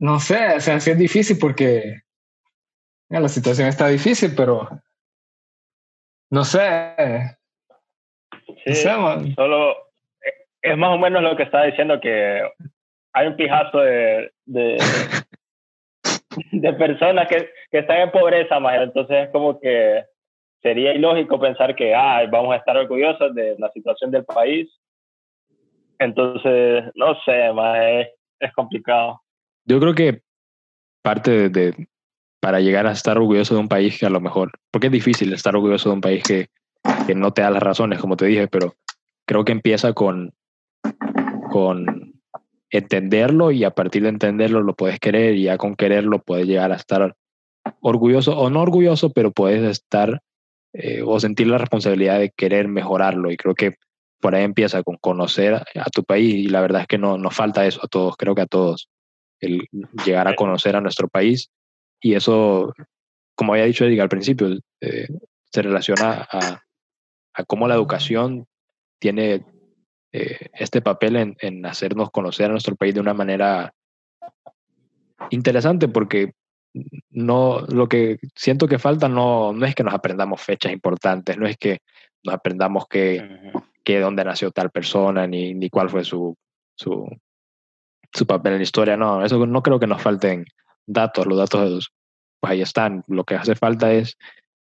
no sé, o sea, sí es difícil porque la situación está difícil, pero no sé. Sí, solo es más o menos lo que estaba diciendo, que hay un pijazo de, de, de personas que, que, están en pobreza, más entonces es como que sería ilógico pensar que ay, vamos a estar orgullosos de la situación del país. Entonces, no sé, más es, es complicado. Yo creo que parte de, de, para llegar a estar orgulloso de un país que a lo mejor, porque es difícil estar orgulloso de un país que, que no te da las razones, como te dije, pero creo que empieza con con entenderlo y a partir de entenderlo lo puedes querer y ya con quererlo puedes llegar a estar orgulloso o no orgulloso, pero puedes estar eh, o sentir la responsabilidad de querer mejorarlo. Y creo que por ahí empieza con conocer a tu país y la verdad es que no nos falta eso a todos, creo que a todos, el llegar a conocer a nuestro país y eso, como había dicho Edgar al principio, eh, se relaciona a, a cómo la educación tiene eh, este papel en, en, hacernos conocer a nuestro país de una manera interesante porque no lo que siento que falta no, no es que nos aprendamos fechas importantes, no es que nos aprendamos que, que dónde nació tal persona, ni, ni cuál fue su, su, su papel en la historia. No, eso no creo que nos falten datos, los datos pues ahí están. Lo que hace falta es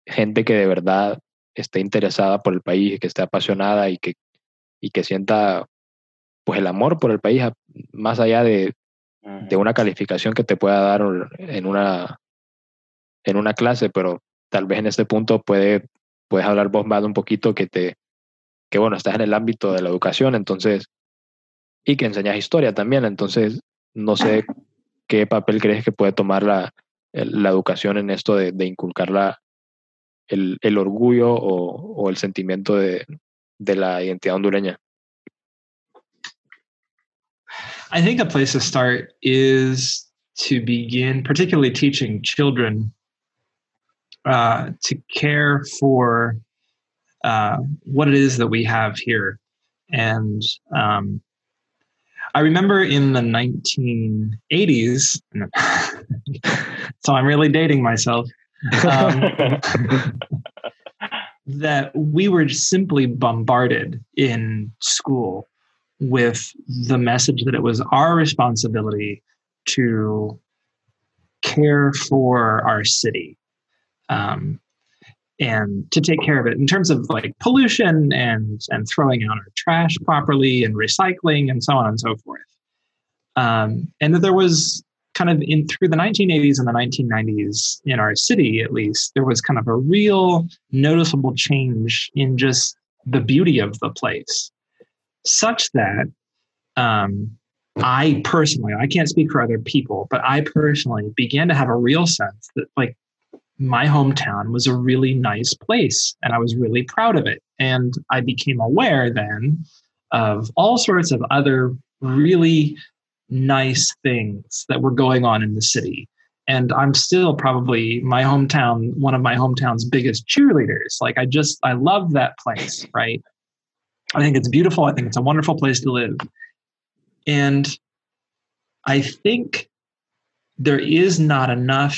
gente que de verdad esté interesada por el país, que esté apasionada y que, y que sienta pues el amor por el país más allá de, de una calificación que te pueda dar en una, en una clase, pero tal vez en este punto puede, puedes hablar vos más un poquito que te, que bueno, estás en el ámbito de la educación, entonces, y que enseñas historia también, entonces, no sé qué papel crees que puede tomar la, la educación en esto de, de inculcar la, el, el orgullo o, o, el sentimiento de, de la identidad hondureña. I think a place to start is to begin, particularly teaching children, uh, to care for uh, what it is that we have here. And um, I remember in the 1980s, so I'm really dating myself, um, that we were simply bombarded in school with the message that it was our responsibility to care for our city um, and to take care of it in terms of like pollution and and throwing out our trash properly and recycling and so on and so forth. Um, and that there was kind of in through the 1980s and the 1990s in our city at least there was kind of a real noticeable change in just the beauty of the place such that um, I personally, I can't speak for other people, but I personally began to have a real sense that like my hometown was a really nice place and I was really proud of it. And I became aware then of all sorts of other really nice things that were going on in the city. And I'm still probably my hometown, one of my hometown's biggest cheerleaders. Like I just, I love that place, right? I think it's beautiful. I think it's a wonderful place to live. And I think there is not enough,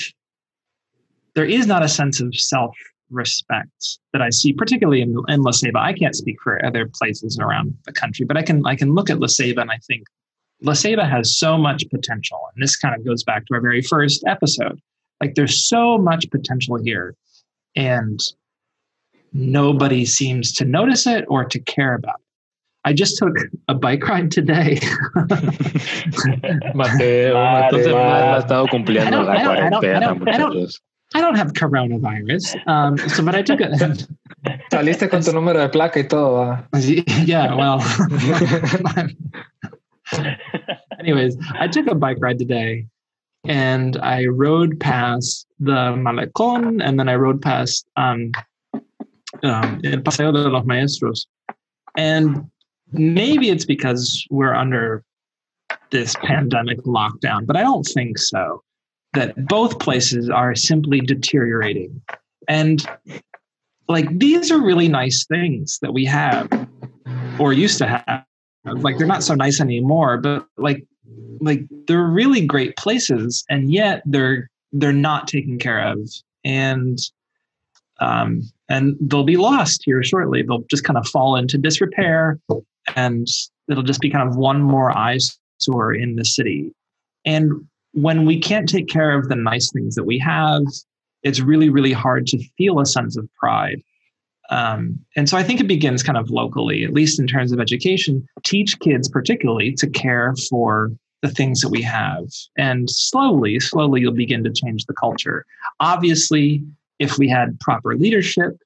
there is not a sense of self respect that I see, particularly in, in La Ceiba. I can't speak for other places around the country, but I can I can look at La Ceiba and I think La Ceiba has so much potential. And this kind of goes back to our very first episode. Like there's so much potential here. And nobody seems to notice it or to care about it. I just took a bike ride today. Mateo, Mateo ha estado cumpliendo la cuarentena, muchachos. I don't have coronavirus. Um, so, but I took a. Saliste con tu número de placa y todo. Yeah, well. Anyways, I took a bike ride today and I rode past the Malecón and then I rode past um, um, El Paseo de los Maestros. And maybe it's because we're under this pandemic lockdown, but I don't think so. That both places are simply deteriorating. And like these are really nice things that we have or used to have. Like they're not so nice anymore, but like like they're really great places and yet they're they're not taken care of. And um and they'll be lost here shortly. They'll just kind of fall into disrepair and it'll just be kind of one more eyesore in the city. And when we can't take care of the nice things that we have, it's really, really hard to feel a sense of pride. Um, and so I think it begins kind of locally, at least in terms of education, teach kids particularly to care for the things that we have. And slowly, slowly, you'll begin to change the culture. Obviously, if we had proper leadership,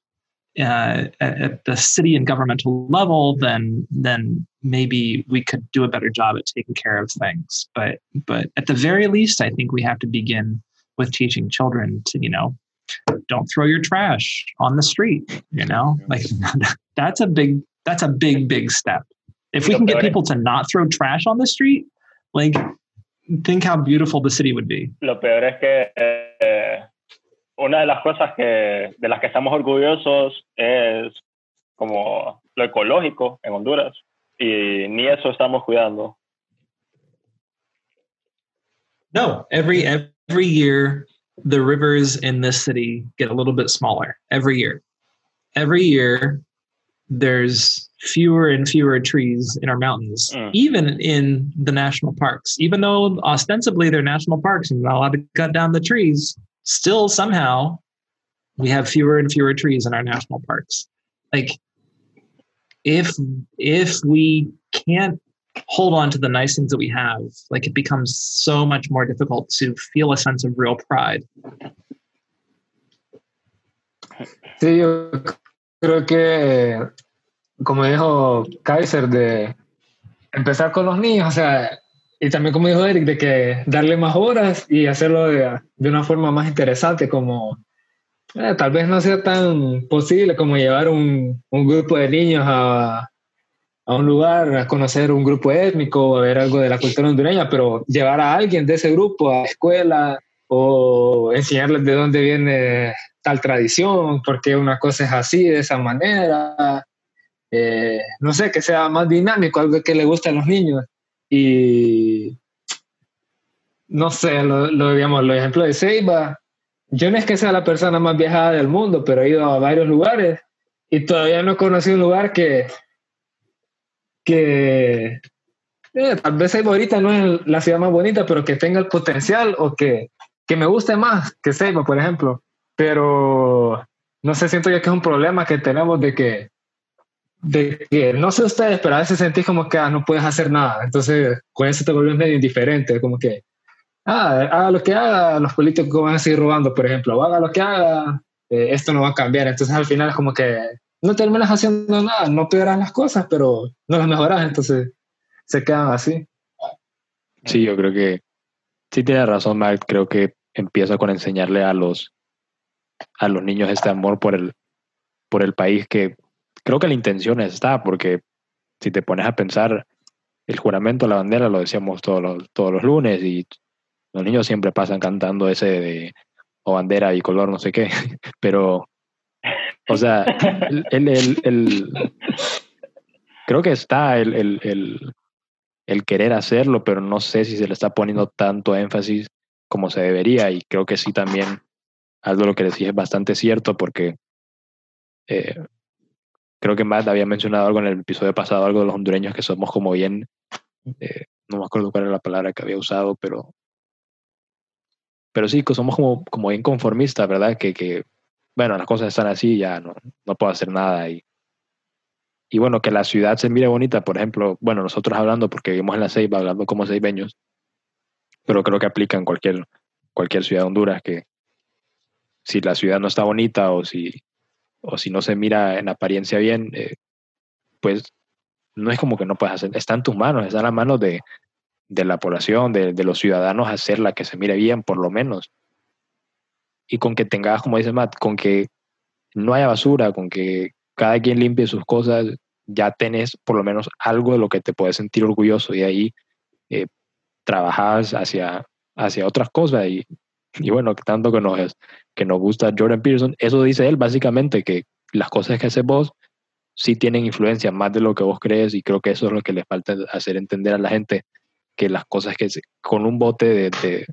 uh, at the city and governmental level, then then maybe we could do a better job at taking care of things. But but at the very least, I think we have to begin with teaching children to you know don't throw your trash on the street. You know, like that's a big that's a big big step. If we can get people to not throw trash on the street, like think how beautiful the city would be. Lo peor es que eh, una de las cosas que, de las que estamos orgullosos es como lo ecológico en Honduras y ni eso estamos cuidando. No, every every year the rivers in this city get a little bit smaller every year. Every year there's fewer and fewer trees in our mountains, mm. even in the national parks. Even though ostensibly they're national parks and not allowed to cut down the trees, still somehow we have fewer and fewer trees in our national parks. Like if if we can't hold on to the nice things that we have, like it becomes so much more difficult to feel a sense of real pride. Sí, yo creo que como dijo Kaiser, de empezar con los niños, o sea, y también como dijo Eric, de que darle más horas y hacerlo de, de una forma más interesante, como eh, tal vez no sea tan posible como llevar un, un grupo de niños a, a, un lugar a conocer un grupo étnico, a ver algo de la cultura hondureña, pero llevar a alguien de ese grupo a la escuela o enseñarles de dónde viene tal tradición, porque una cosa es así, de esa manera, eh, no sé, que sea más dinámico, algo que le guste a los niños. Y no sé, lo, digamos, los ejemplos de Seiba, yo no es que sea la persona más viajada del mundo, pero he ido a varios lugares y todavía no he conocido un lugar que, que eh, tal vez Seiba ahorita no es la ciudad más bonita, pero que tenga el potencial o que, que me guste más que Seiba, por ejemplo. Pero no sé, siento yo que es un problema que tenemos de que de que no sé ustedes, pero a veces sentís como que ah, no puedes hacer nada. Entonces, con eso te vuelves medio indiferente, como que, ah, haga lo que haga, los políticos van a seguir robando, por ejemplo, o haga lo que haga, eh, esto no va a cambiar. Entonces, al final, es como que no terminas haciendo nada, no peorás las cosas, pero no las mejoras, entonces se quedan así. Sí, yo creo que sí tiene razón, Mark. Creo que empieza con enseñarle a los, a los niños este amor por el, por el país que creo que la intención está, porque si te pones a pensar, el juramento la bandera lo decíamos todos los, todos los lunes y los niños siempre pasan cantando ese de o bandera y color no sé qué, pero, o sea, el, el, el, creo que está el, el, querer hacerlo, pero no sé si se le está poniendo tanto énfasis como se debería y creo que sí también algo lo que decís es bastante cierto porque eh, creo que Matt había mencionado algo en el episodio pasado, algo de los hondureños que somos como bien, eh, no me acuerdo cuál era la palabra que había usado, pero, pero sí, somos como, como bien conformistas, ¿verdad? Que, que, bueno, las cosas están así, ya no, no puedo hacer nada. Y, y bueno, que la ciudad se mire bonita, por ejemplo, bueno, nosotros hablando, porque vivimos en la Ceiba, hablando como ceibeños, pero creo que aplica en cualquier, cualquier ciudad de Honduras, que si la ciudad no está bonita o si o si no se mira en apariencia bien, eh, pues no es como que no puedes hacer, está en tus manos, está en las manos de, de la población, de, de, los ciudadanos hacerla que se mire bien, por lo menos. Y con que tengas, como dice Matt, con que no haya basura, con que cada quien limpie sus cosas, ya tenés por lo menos algo de lo que te puedes sentir orgulloso y ahí eh, trabajas hacia, hacia otras cosas y y bueno, tanto que nos, que nos gusta Jordan Peterson, eso dice él básicamente, que las cosas que haces vos sí tienen influencia más de lo que vos crees y creo que eso es lo que le falta hacer entender a la gente, que las cosas que con un bote de,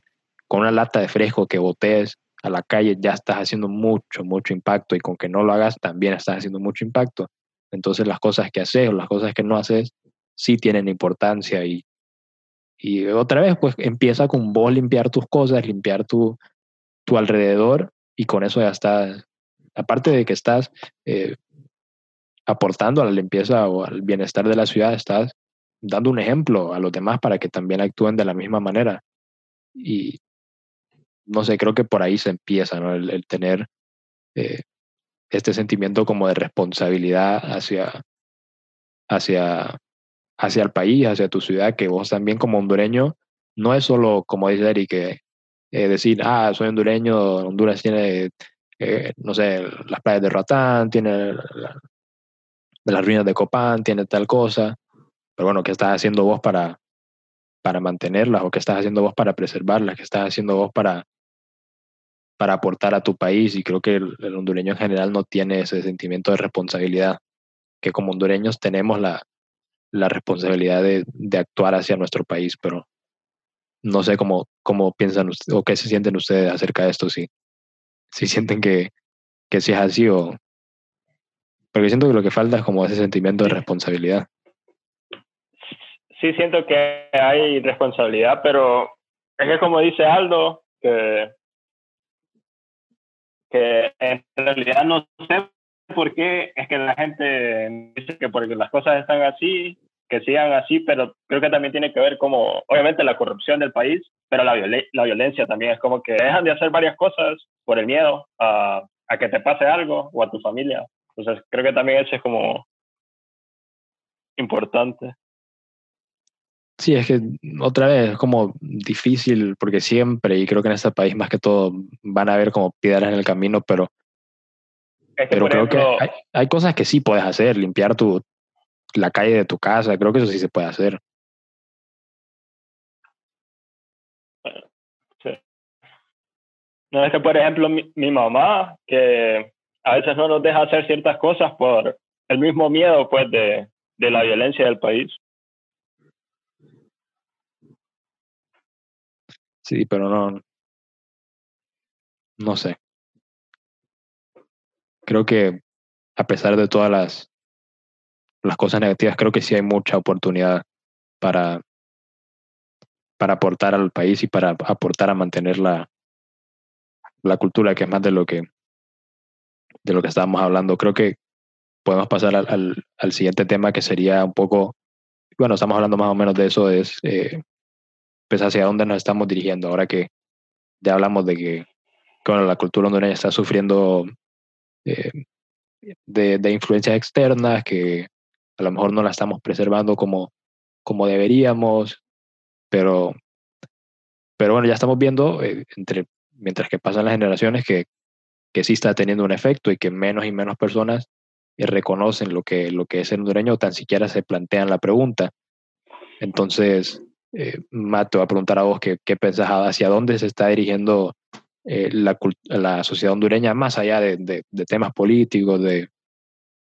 con una lata de fresco que botees a la calle ya estás haciendo mucho, mucho impacto y con que no lo hagas también estás haciendo mucho impacto. Entonces las cosas que haces o las cosas que no haces sí tienen importancia y, y otra vez, pues empieza con vos limpiar tus cosas, limpiar tu, tu alrededor y con eso ya estás, aparte de que estás eh, aportando a la limpieza o al bienestar de la ciudad, estás dando un ejemplo a los demás para que también actúen de la misma manera. Y no sé, creo que por ahí se empieza, ¿no? El, tener eh, este sentimiento como de responsabilidad hacia, hacia hacia el país, hacia tu ciudad, que vos también como hondureño, no es solo, como dice Eric, que, eh, decir, ah, soy hondureño, Honduras tiene, eh, no sé, las playas de Ratán, tiene las ruinas de Copán, tiene tal cosa, pero bueno, ¿qué estás haciendo vos para, para mantenerlas o qué estás haciendo vos para preservarlas? ¿Qué estás haciendo vos para, para aportar a tu país? Y creo que el hondureño en general no tiene ese sentimiento de responsabilidad que como hondureños tenemos la, la responsabilidad de, de, actuar hacia nuestro país, pero no sé cómo, cómo piensan o qué se sienten ustedes acerca de esto, si, si sienten que, que sí es así o Porque siento que lo que falta es como ese sentimiento de responsabilidad. Sí, siento que hay responsabilidad, pero es que como dice Aldo, que, que en realidad no sé por qué es que la gente dice que porque las cosas están así, que sigan así, pero creo que también tiene que ver como, obviamente, la corrupción del país, pero la, la violencia también es como que dejan de hacer varias cosas por el miedo a, a que te pase algo o a tu familia. Entonces, creo que también eso es como importante. Sí, es que otra vez es como difícil porque siempre, y creo que en este país más que todo van a haber como piedras en el camino, pero, pero creo que hay, hay, cosas que sí puedes hacer, limpiar tu, la calle de tu casa, creo que eso sí se puede hacer. Sí. No, es que por ejemplo mi, mi mamá, que a veces no nos deja hacer ciertas cosas por el mismo miedo pues de, de la violencia del país. Sí, pero no, no sé. Creo que a pesar de todas las las cosas negativas, creo que sí hay mucha oportunidad para, para aportar al país y para aportar a mantener la, la cultura, que es más de lo que, de lo que estábamos hablando. Creo que podemos pasar al, al, siguiente tema, que sería un poco, bueno, estamos hablando más o menos de eso, es eh, pues hacia dónde nos estamos dirigiendo, ahora que ya hablamos de que, bueno, la cultura hondureña está sufriendo eh, de, influencias externas, que a lo mejor no la estamos preservando como, como deberíamos, pero, pero bueno, ya estamos viendo, eh, entre, mientras que pasan las generaciones, que, que sí está teniendo un efecto y que menos y menos personas eh, reconocen lo que, lo que es el hondureño tan siquiera se plantean la pregunta. Entonces, eh, Matt, te voy a preguntar a vos qué, qué pensás, hacia dónde se está dirigiendo eh, la, la, sociedad hondureña, más allá de, de, de temas políticos, de,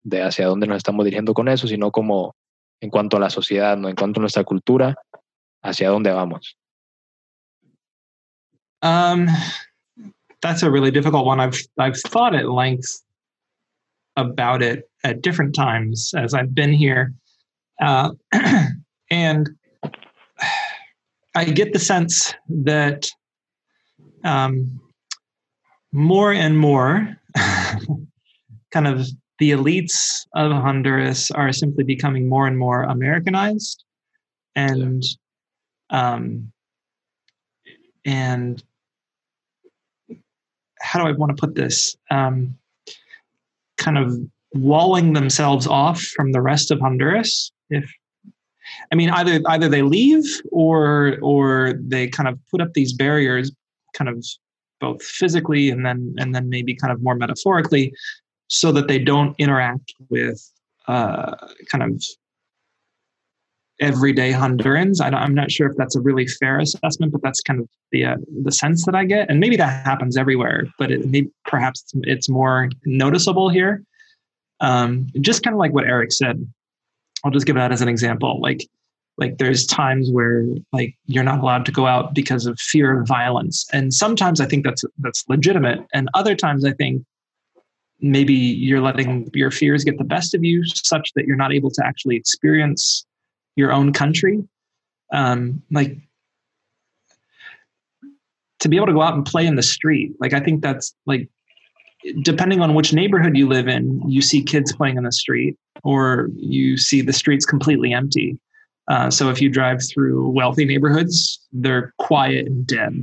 de hacia dónde nos estamos dirigiendo con eso, sino como en cuanto a la sociedad, ¿no? en cuanto a nuestra cultura, hacia dónde vamos. Um, that's a really difficult one. I've I've thought at length about it at different times as I've been here, uh, and I get the sense that um, more and more kind of the elites of Honduras are simply becoming more and more Americanized, and um, and how do I want to put this? Um, kind of walling themselves off from the rest of Honduras. If I mean either either they leave or or they kind of put up these barriers, kind of both physically and then and then maybe kind of more metaphorically so that they don't interact with uh, kind of everyday Hondurans. I am not sure if that's a really fair assessment, but that's kind of the uh, the sense that I get, and maybe that happens everywhere, but it maybe perhaps it's more noticeable here. Um, just kind of like what Eric said. I'll just give that as an example. Like like there's times where like you're not allowed to go out because of fear of violence. And sometimes i think that's that's legitimate. And other times i think maybe you're letting your fears get the best of you such that you're not able to actually experience your own country. Um, like to be able to go out and play in the street like i think that's like depending on which neighborhood you live in you see kids playing in the street or you see the streets completely empty uh, so if you drive through wealthy neighborhoods they're quiet and dead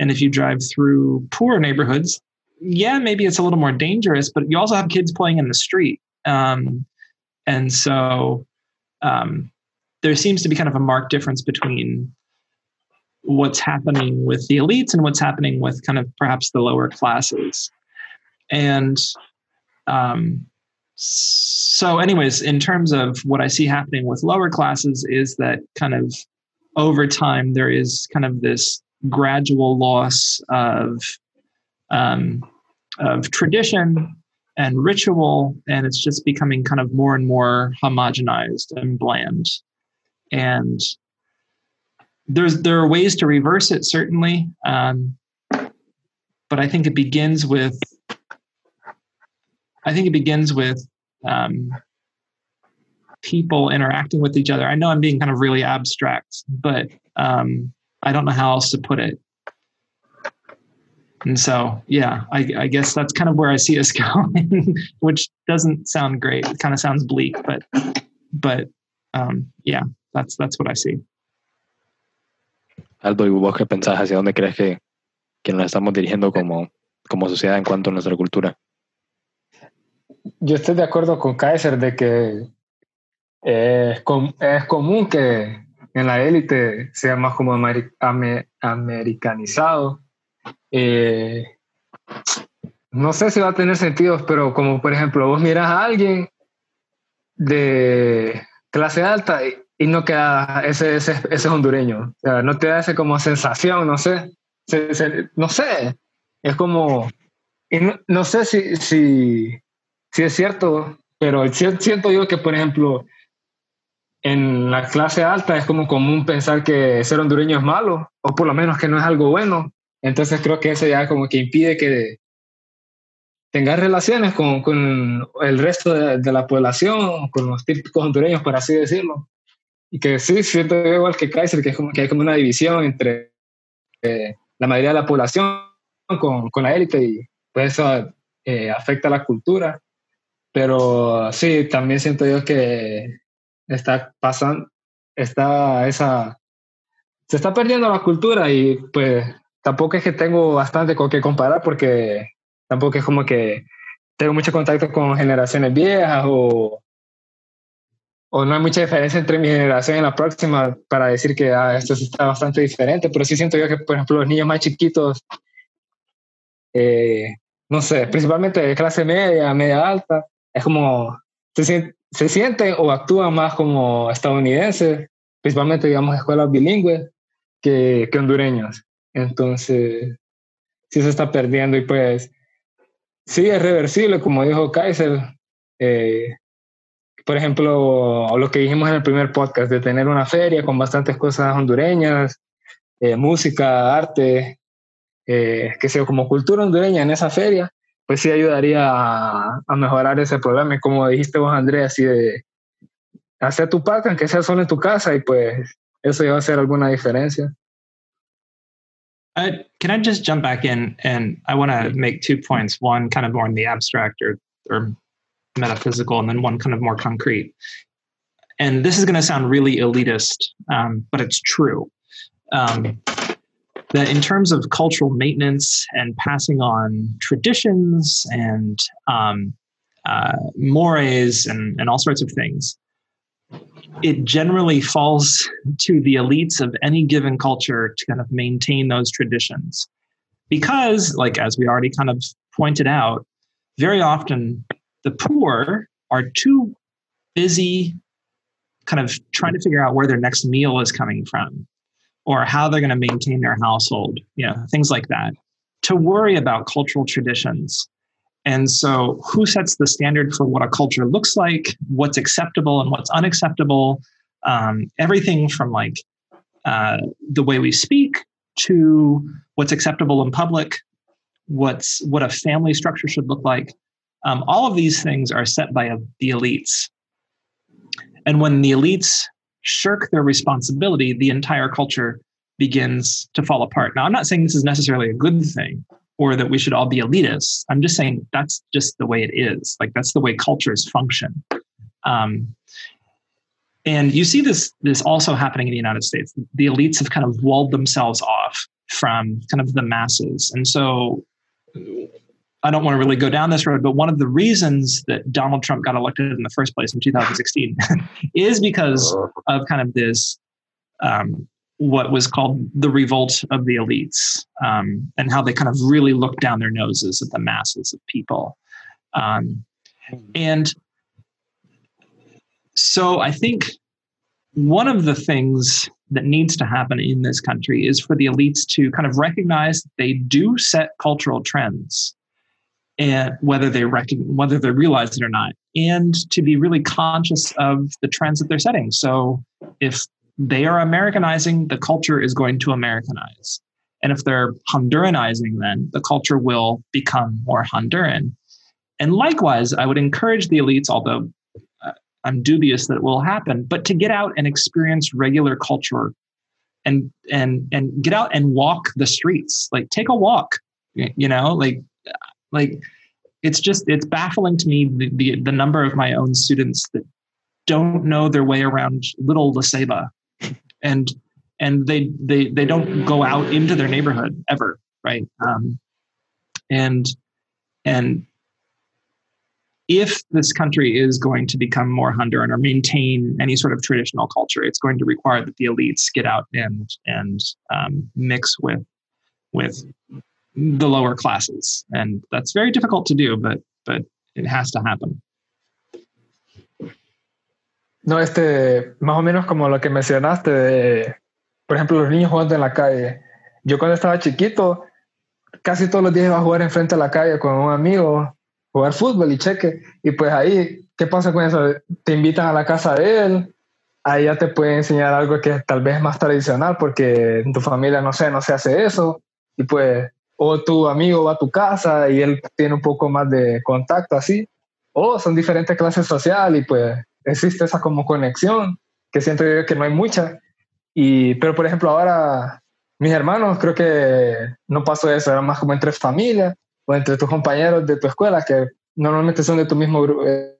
and if you drive through poor neighborhoods yeah, maybe it's a little more dangerous, but you also have kids playing in the street. Um, and so um, there seems to be kind of a marked difference between what's happening with the elites and what's happening with kind of perhaps the lower classes. And um, so, anyways, in terms of what I see happening with lower classes, is that kind of over time there is kind of this gradual loss of um, of tradition and ritual, and it's just becoming kind of more and more homogenized and bland. And there's there are ways to reverse it, certainly, um, but I think it begins with I think it begins with um, people interacting with each other. I know I'm being kind of really abstract, but um, I don't know how else to put it. And so, yeah, I, I guess that's kind of where I see us going, which doesn't sound great. It kind of sounds bleak, but, but um, yeah, that's that's what I see. Aldo, ¿y vos qué pensás? ¿Hacia dónde crees que, que nos estamos dirigiendo como, como sociedad en cuanto a nuestra cultura? Yo estoy de acuerdo con Kaiser de que es, com es común que en la élite sea más como amer americanizado. Eh, no sé si va a tener sentido, pero como por ejemplo vos miras a alguien de clase alta y, y no queda ese, ese, ese hondureño. O sea, no te da ese como sensación, no sé. Se, se, no sé. Es como. Y no, no sé si, si, si, es cierto, pero siento yo que, por ejemplo, en la clase alta es como común pensar que ser hondureño es malo, o por lo menos que no es algo bueno. Entonces creo que eso ya como que impide que tengas relaciones con, con el resto de, de, la población, con los típicos hondureños, por así decirlo. Y que sí, siento igual que Kaiser, que es como que hay como una división entre eh, la mayoría de la población con, con la élite y pues eso eh, afecta a la cultura. Pero sí, también siento yo que está pasando, está esa, se está perdiendo la cultura y pues tampoco es que tengo bastante con qué comparar porque tampoco es como que tengo mucho contacto con generaciones viejas o o no hay mucha diferencia entre mi generación y la próxima para decir que ah, esto está bastante diferente, pero sí siento yo que, por ejemplo, los niños más chiquitos, eh, no sé, principalmente de clase media, media alta, es como, se, se o actúan más como estadounidenses, principalmente, digamos, escuelas bilingües, que, que hondureños. Entonces, sí se está perdiendo y pues, sí es reversible, como dijo Kaiser. Eh, por ejemplo, lo que dijimos en el primer podcast, de tener una feria con bastantes cosas hondureñas, eh, música, arte, eh, que sea como cultura hondureña en esa feria, pues sí ayudaría a, a mejorar ese problema. Y como dijiste vos, Andrea, así de hacer tu parte, aunque sea solo en tu casa, y pues eso ya va a hacer alguna diferencia. Uh, can I just jump back in? And I want to make two points. One, kind of more in the abstract or, or metaphysical, and then one kind of more concrete. And this is going to sound really elitist, um, but it's true. Um, that in terms of cultural maintenance and passing on traditions and um, uh, mores and, and all sorts of things, it generally falls to the elites of any given culture to kind of maintain those traditions. Because, like, as we already kind of pointed out, very often the poor are too busy kind of trying to figure out where their next meal is coming from or how they're going to maintain their household, you know, things like that, to worry about cultural traditions. And so, who sets the standard for what a culture looks like, what's acceptable and what's unacceptable? Um, everything from like uh, the way we speak to what's acceptable in public, what's what a family structure should look like. Um, all of these things are set by a, the elites. And when the elites shirk their responsibility, the entire culture begins to fall apart. Now, I'm not saying this is necessarily a good thing or that we should all be elitists. I'm just saying that's just the way it is. Like that's the way cultures function. Um, and you see this this also happening in the United States. The elites have kind of walled themselves off from kind of the masses, and so I don't want to really go down this road, but one of the reasons that Donald Trump got elected in the first place in 2016 is because of kind of this, um, what was called the revolt of the elites, um, and how they kind of really looked down their noses at the masses of people. Um, and so I think one of the things that needs to happen in this country is for the elites to kind of recognize they do set cultural trends and whether they reckon whether they realize it or not and to be really conscious of the trends that they're setting. So if they are americanizing the culture is going to americanize. And if they're honduranizing then the culture will become more honduran. And likewise, I would encourage the elites, although uh, I'm dubious that it will happen, but to get out and experience regular culture and and and get out and walk the streets. Like take a walk, you know, like like it's just it's baffling to me the, the, the number of my own students that don't know their way around little La Ceiba. And and they they they don't go out into their neighborhood ever right? Um, and and if this country is going to become more Honduran or maintain any sort of traditional culture, it's going to require that the elites get out and and um, mix with with the lower classes, and that's very difficult to do, but but it has to happen. No, este, más o menos como lo que mencionaste, de, por ejemplo, los niños jugando en la calle. Yo cuando estaba chiquito, casi todos los días iba a jugar enfrente de la calle con un amigo, jugar fútbol y cheque. Y pues ahí, ¿qué pasa con eso? Te invitan a la casa de él, ahí ya te puede enseñar algo que tal vez es más tradicional porque en tu familia, no sé, no se hace eso. Y pues, o tu amigo va a tu casa y él tiene un poco más de contacto así. O son diferentes clases sociales y pues existe esa como conexión, que siento yo que no hay mucha. Y, pero por ejemplo, ahora mis hermanos creo que no pasó eso, era más como entre familias o entre tus compañeros de tu escuela, que normalmente son de tu mismo grupo. Eh,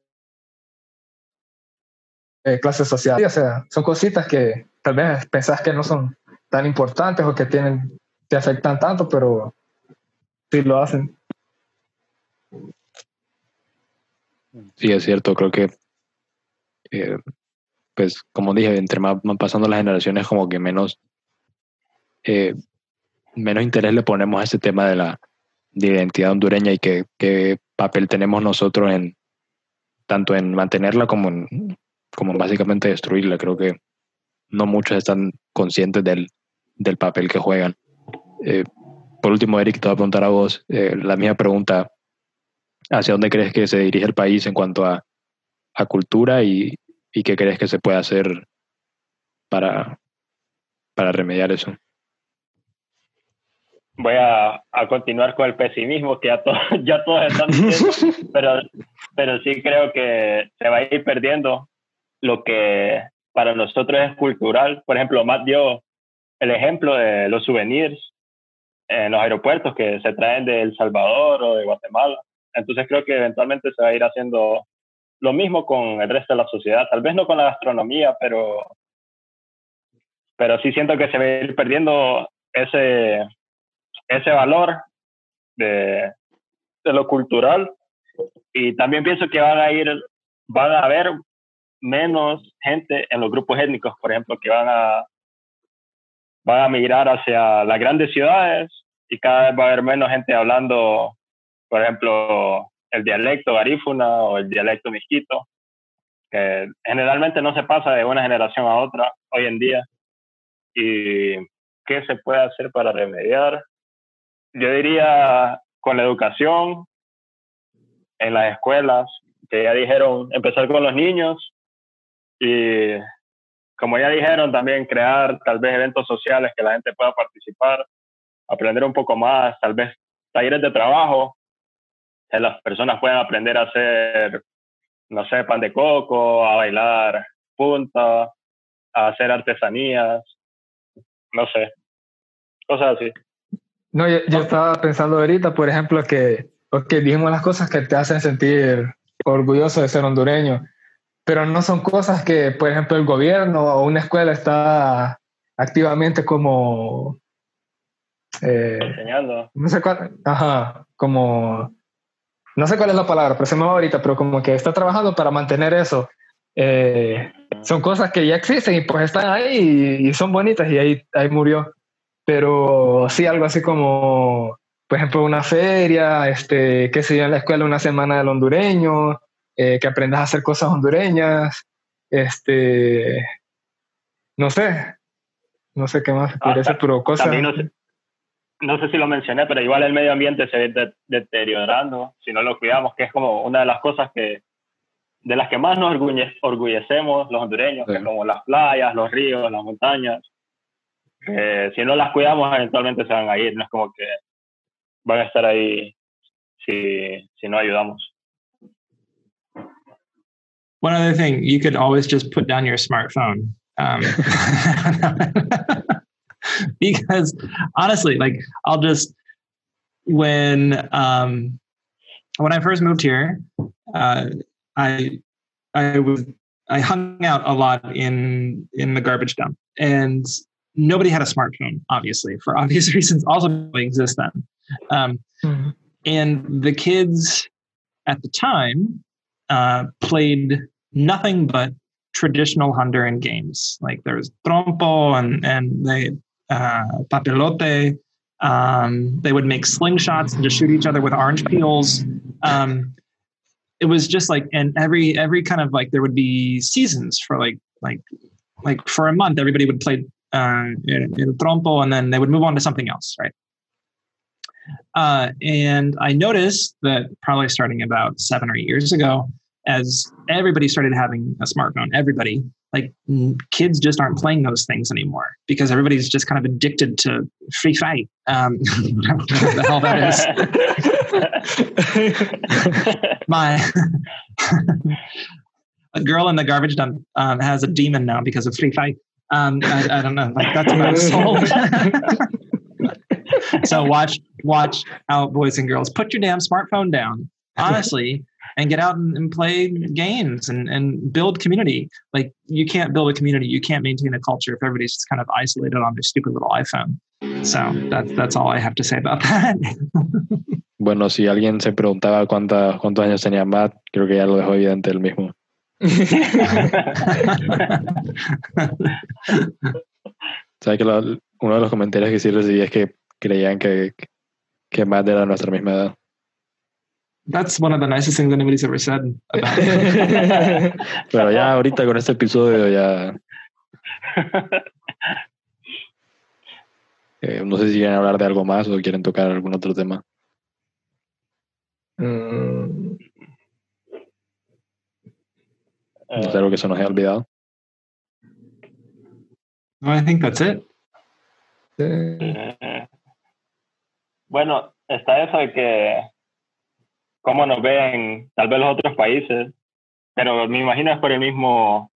eh, clase social. O sea, son cositas que tal vez pensás que no son tan importantes o que tienen, te afectan tanto, pero sí lo hacen. Sí, es cierto, creo que eh, pues como dije, entre más van pasando las generaciones, como que menos, eh, menos interés le ponemos a ese tema de la identidad hondureña y qué, qué papel tenemos nosotros en tanto en mantenerla como en, como básicamente destruirla. Creo que no muchos están conscientes del, del papel que juegan. Eh, por último, Eric, te voy a preguntar a vos la misma pregunta. ¿Hacia dónde crees que se dirige el país en cuanto a a cultura y, y qué crees que se puede hacer para, para remediar eso. Voy a, a, continuar con el pesimismo que ya, todos ya todos están diciendo, pero, pero sí creo que se va a ir perdiendo lo que para nosotros es cultural. Por ejemplo, Matt dio el ejemplo de los souvenirs en los aeropuertos que se traen de El Salvador o de Guatemala. Entonces creo que eventualmente se va a ir haciendo lo mismo con el resto de la sociedad, tal vez no con la gastronomía, pero, pero sí siento que se va a ir perdiendo ese, ese valor de, de lo cultural y también pienso que van a ir, van a haber menos gente en los grupos étnicos, por ejemplo, que van a, van a migrar hacia las grandes ciudades y cada vez va a haber menos gente hablando, por ejemplo, el dialecto garífuna o el dialecto misquito, que generalmente no se pasa de una generación a otra hoy en día. ¿Y qué se puede hacer para remediar? Yo diría con la educación, en las escuelas, que ya dijeron, empezar con los niños y, como ya dijeron, también crear tal vez eventos sociales que la gente pueda participar, aprender un poco más, tal vez talleres de trabajo que las personas puedan aprender a hacer, no sé, pan de coco, a bailar punta, a hacer artesanías, no sé, cosas así. No, yo, estaba pensando ahorita, por ejemplo, que okay, dijimos las cosas que te hacen sentir orgulloso de ser hondureño, pero no son cosas que, por ejemplo, el gobierno o una escuela está activamente como... Eh, Enseñando. No sé cuál, ajá, como no sé cuál es la palabra, pero se me va ahorita, pero como que está trabajando para mantener eso. Eh, son cosas que ya existen y pues están ahí y, son bonitas y ahí, ahí murió. Pero sí, algo así como, por ejemplo, una feria, este, qué sé yo, en la escuela una semana del hondureño, eh, que aprendas a hacer cosas hondureñas, este, no sé, no sé qué más, ah, pero cosas no sé si lo mencioné, pero igual el medio ambiente se ve deteriorando si no lo cuidamos, que es como una de las cosas que de las que más nos orgullecemos los hondureños, como las playas, los ríos, las montañas. si no las cuidamos, eventualmente se van a ir, no es como que van a estar ahí si, si no ayudamos. One other thing, you could always just put down your smartphone. Um, because honestly, like I'll just when um, when I first moved here, uh, I I was I hung out a lot in in the garbage dump, and nobody had a smartphone, obviously for obvious reasons. Also, exist then, um, mm-hmm. and the kids at the time uh, played nothing but traditional Honduran games. Like there's trompo and and they uh, papelote. Um, they would make slingshots and just shoot each other with orange peels. Um, it was just like, and every every kind of like there would be seasons for like like like for a month everybody would play uh, trompo and then they would move on to something else, right? Uh, and I noticed that probably starting about seven or eight years ago, as everybody started having a smartphone, everybody, like kids just aren't playing those things anymore because everybody's just kind of addicted to free fight. Um, the hell that is. My a girl in the garbage dump um, has a demon now because of free fight. Um, I, I, don't know. Like that's my sold. So watch, watch out, boys and girls. Put your damn smartphone down. Honestly, and get out and, and play games and, and build community. Like you can't build a community, you can't maintain a culture if everybody's just kind of isolated on their stupid little iPhone. So that's that's all I have to say about that. bueno, si alguien se preguntaba cuánta, cuántos años tenía Matt, creo que ya lo dejó evidente él mismo. ¿Sabes que lo, uno de los comentarios que sí recibí es que creían que, que Matt era nuestra misma edad? That's one of the nicest things anybody's ever said about Pero ya ahorita con este episodio ya... Eh, no sé si quieren hablar de algo más o quieren tocar algún otro tema. Mm. Sé algo que se nos haya olvidado. No, I think that's it. Bueno, está eso de que cómo nos ven tal vez los otros países, pero me imagino es por el mismo,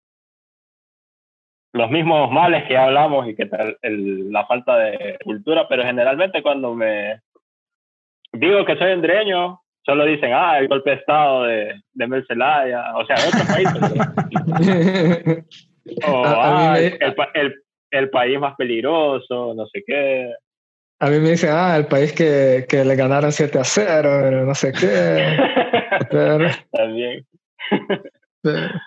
los mismos males que hablamos y que tal, la falta de cultura, pero generalmente cuando me digo que soy andreño, solo dicen, ah, el golpe de estado de, de Mercelaya, o sea, de otros países. o, ah, el, el, el país más peligroso, no sé qué. A mí me dicen, ah, el país que, que le ganaron 7 a 0, no sé qué. También.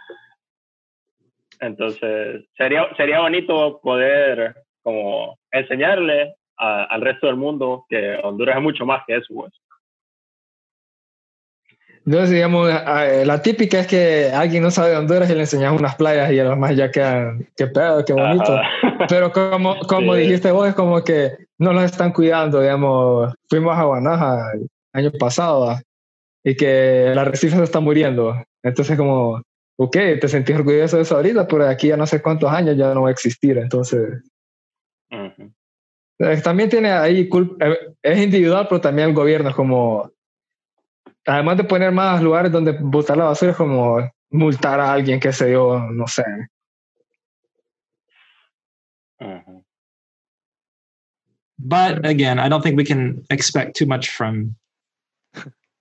Entonces, sería, sería bonito poder como enseñarle al resto del mundo que Honduras es mucho más que eso. Pues. Entonces, digamos, la típica es que alguien no sabe de Honduras y le enseñas unas playas y a los más ya quedan, qué pedo, qué bonito. Pero como, como dijiste vos, es como que no los están cuidando, digamos. Fuimos a Guanaja el año pasado y que la recife se está muriendo. Entonces, como, ok, te sentís orgulloso de eso ahorita, pero aquí ya no sé cuántos años ya no va a existir. Entonces, eh, también tiene ahí, eh, es individual, pero también el gobierno es como además de poner más lugares donde botar la basura, es como multar a alguien que se dio, no sé. But again, I don't think we can expect too much from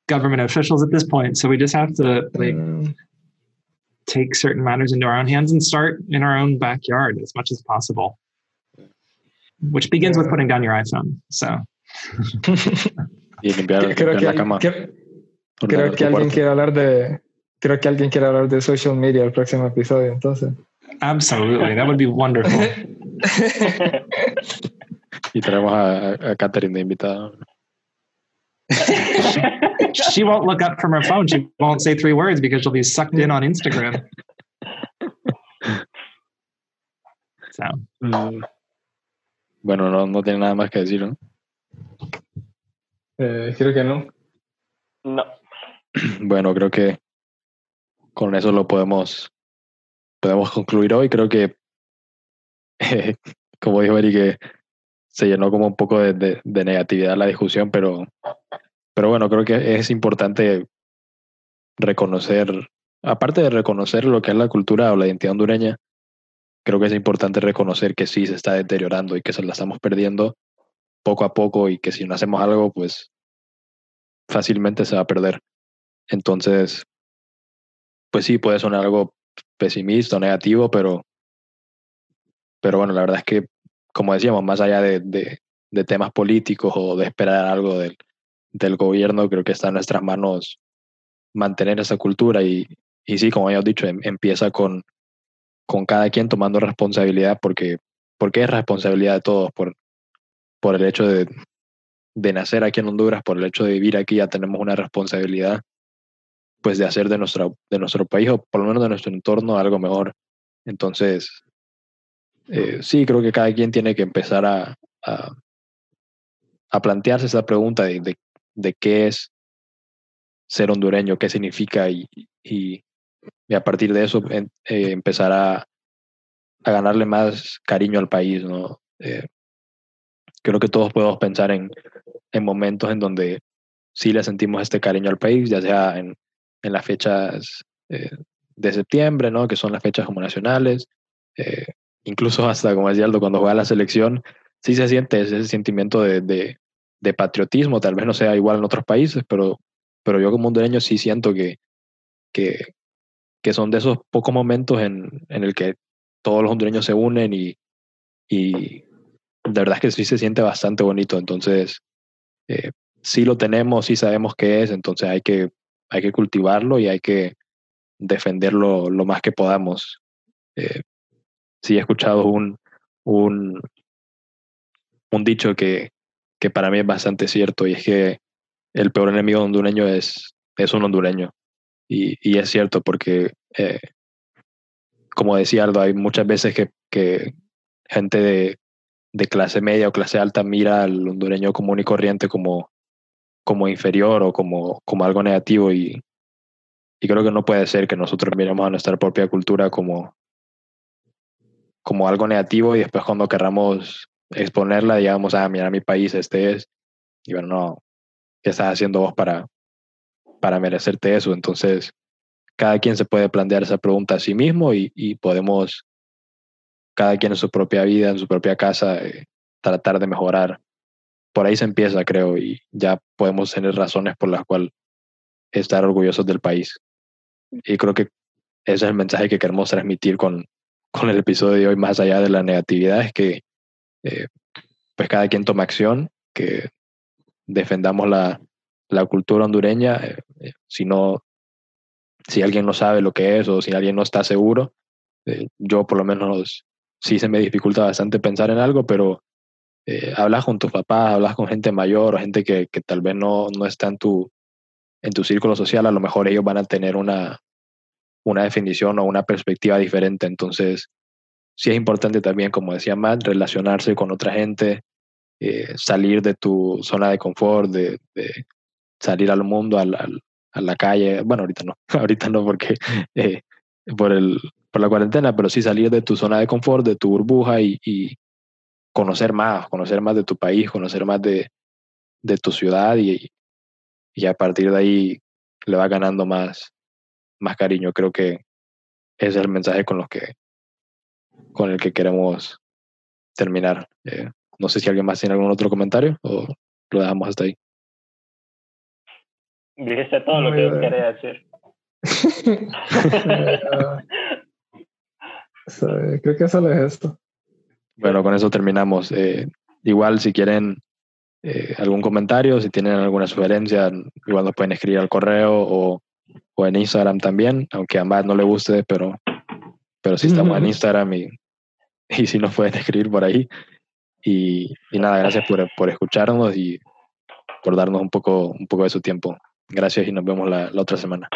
government officials at this point. So we just have to like mm. take certain matters into our own hands and start in our own backyard as much as possible. Which begins yeah. with putting down your iPhone. So. y limpiar, limpiar la cama. Creo que alguien quiere hablar de creo que alguien quiere hablar de social media el próximo episodio, entonces. Absolutely, that would be wonderful. y tenemos a, a Catherine de invitada. she won't look up from her phone. She won't say three words because she'll be sucked in on Instagram. So. Mm. Bueno, no, no tiene nada más que decir, ¿no? Eh, creo que no. No. Bueno, creo que con eso lo podemos, podemos concluir hoy. Creo que, como dijo Eric, se llenó como un poco de, de, negatividad la discusión, pero, pero bueno, creo que es importante reconocer aparte de reconocer lo que es la cultura o la identidad hondureña, creo que es importante reconocer que sí se está deteriorando y que se la estamos perdiendo poco a poco y que si no hacemos algo, pues fácilmente se va a perder. Entonces, pues sí, puede sonar algo pesimista o negativo, pero, pero bueno, la verdad es que, como decíamos, más allá de, de, temas políticos o de esperar algo del, del, gobierno, creo que está en nuestras manos mantener esa cultura y, y sí, como habíamos dicho, em, empieza con, con cada quien tomando responsabilidad porque, porque es responsabilidad de todos, por, por el hecho de, de nacer aquí en Honduras, por el hecho de vivir aquí, ya tenemos una responsabilidad pues de hacer de, nuestra, de nuestro país o por lo menos de nuestro entorno algo mejor. Entonces, eh, sí, creo que cada quien tiene que empezar a, a, plantearse esa pregunta de, de, qué es ser hondureño, qué significa y, y, a partir de eso eh, empezar a, a, ganarle más cariño al país. ¿no? Eh, creo que todos podemos pensar en, en momentos en donde sí le sentimos este cariño al país, ya sea en, en las fechas eh, de septiembre, ¿no? que son las fechas como nacionales, eh, incluso hasta, como decía Aldo, cuando juega la selección, sí se siente ese sentimiento de, de, patriotismo, tal vez no sea igual en otros países, pero, pero yo como hondureño sí siento que, que, son de esos pocos momentos en, en el que todos los hondureños se unen y, y de verdad es que sí se siente bastante bonito, entonces eh, sí lo tenemos, sí sabemos qué es, entonces hay que hay que cultivarlo y hay que defenderlo lo más que podamos. Eh, sí he escuchado un, un, un dicho que, que, para mí es bastante cierto y es que el peor enemigo hondureño es, es un hondureño. Y, y es cierto porque, eh, como decía Aldo, hay muchas veces que, que gente de, de, clase media o clase alta mira al hondureño común y corriente como, como inferior o como, como algo negativo y, y creo que no puede ser que nosotros miremos a nuestra propia cultura como, como algo negativo y después cuando querramos exponerla digamos, ah, mira mi país, este es, y bueno, no, ¿qué estás haciendo vos para, para merecerte eso? Entonces, cada quien se puede plantear esa pregunta a sí mismo y, podemos, cada quien en su propia vida, en su propia casa, eh, tratar de mejorar por ahí se empieza, creo, y ya podemos tener razones por las cuales estar orgullosos del país. Y creo que ese es el mensaje que queremos transmitir con, con el episodio de hoy, más allá de la negatividad, es que eh, pues cada quien toma acción, que defendamos la, la cultura hondureña. Eh, eh, si no, si alguien no sabe lo que es o si alguien no está seguro, yo por lo menos sí se me dificulta bastante pensar en algo, pero eh, hablas con tus papás, hablas con gente mayor o gente que, que tal vez no, no está en tu, en tu círculo social, a lo mejor ellos van a tener una, una definición o una perspectiva diferente. Entonces, sí es importante también, como decía Matt, relacionarse con otra gente, eh, salir de tu zona de confort, de, salir al mundo, al, a la calle. Bueno, ahorita no, ahorita no porque eh, por, el, por la cuarentena, pero sí salir de tu zona de confort, de tu burbuja y conocer más, conocer más de tu país, conocer más de, de tu ciudad y, y, a partir de ahí le va ganando más, más cariño. Creo que ese es el mensaje con, los que, con el que queremos terminar. Eh, no sé si alguien más tiene algún otro comentario o lo dejamos hasta ahí. Dijiste todo lo que yo quería decir. creo que solo es esto. Bueno, con eso terminamos. Eh, igual, si quieren eh, algún comentario, si tienen alguna sugerencia, igual nos pueden escribir al correo o, o en Instagram también, aunque a Matt no le guste, pero, pero sí estamos en Instagram y, y si nos pueden escribir por ahí. Y, y nada, gracias por, por, escucharnos y por darnos un poco, un poco de su tiempo. Gracias y nos vemos la, la otra semana.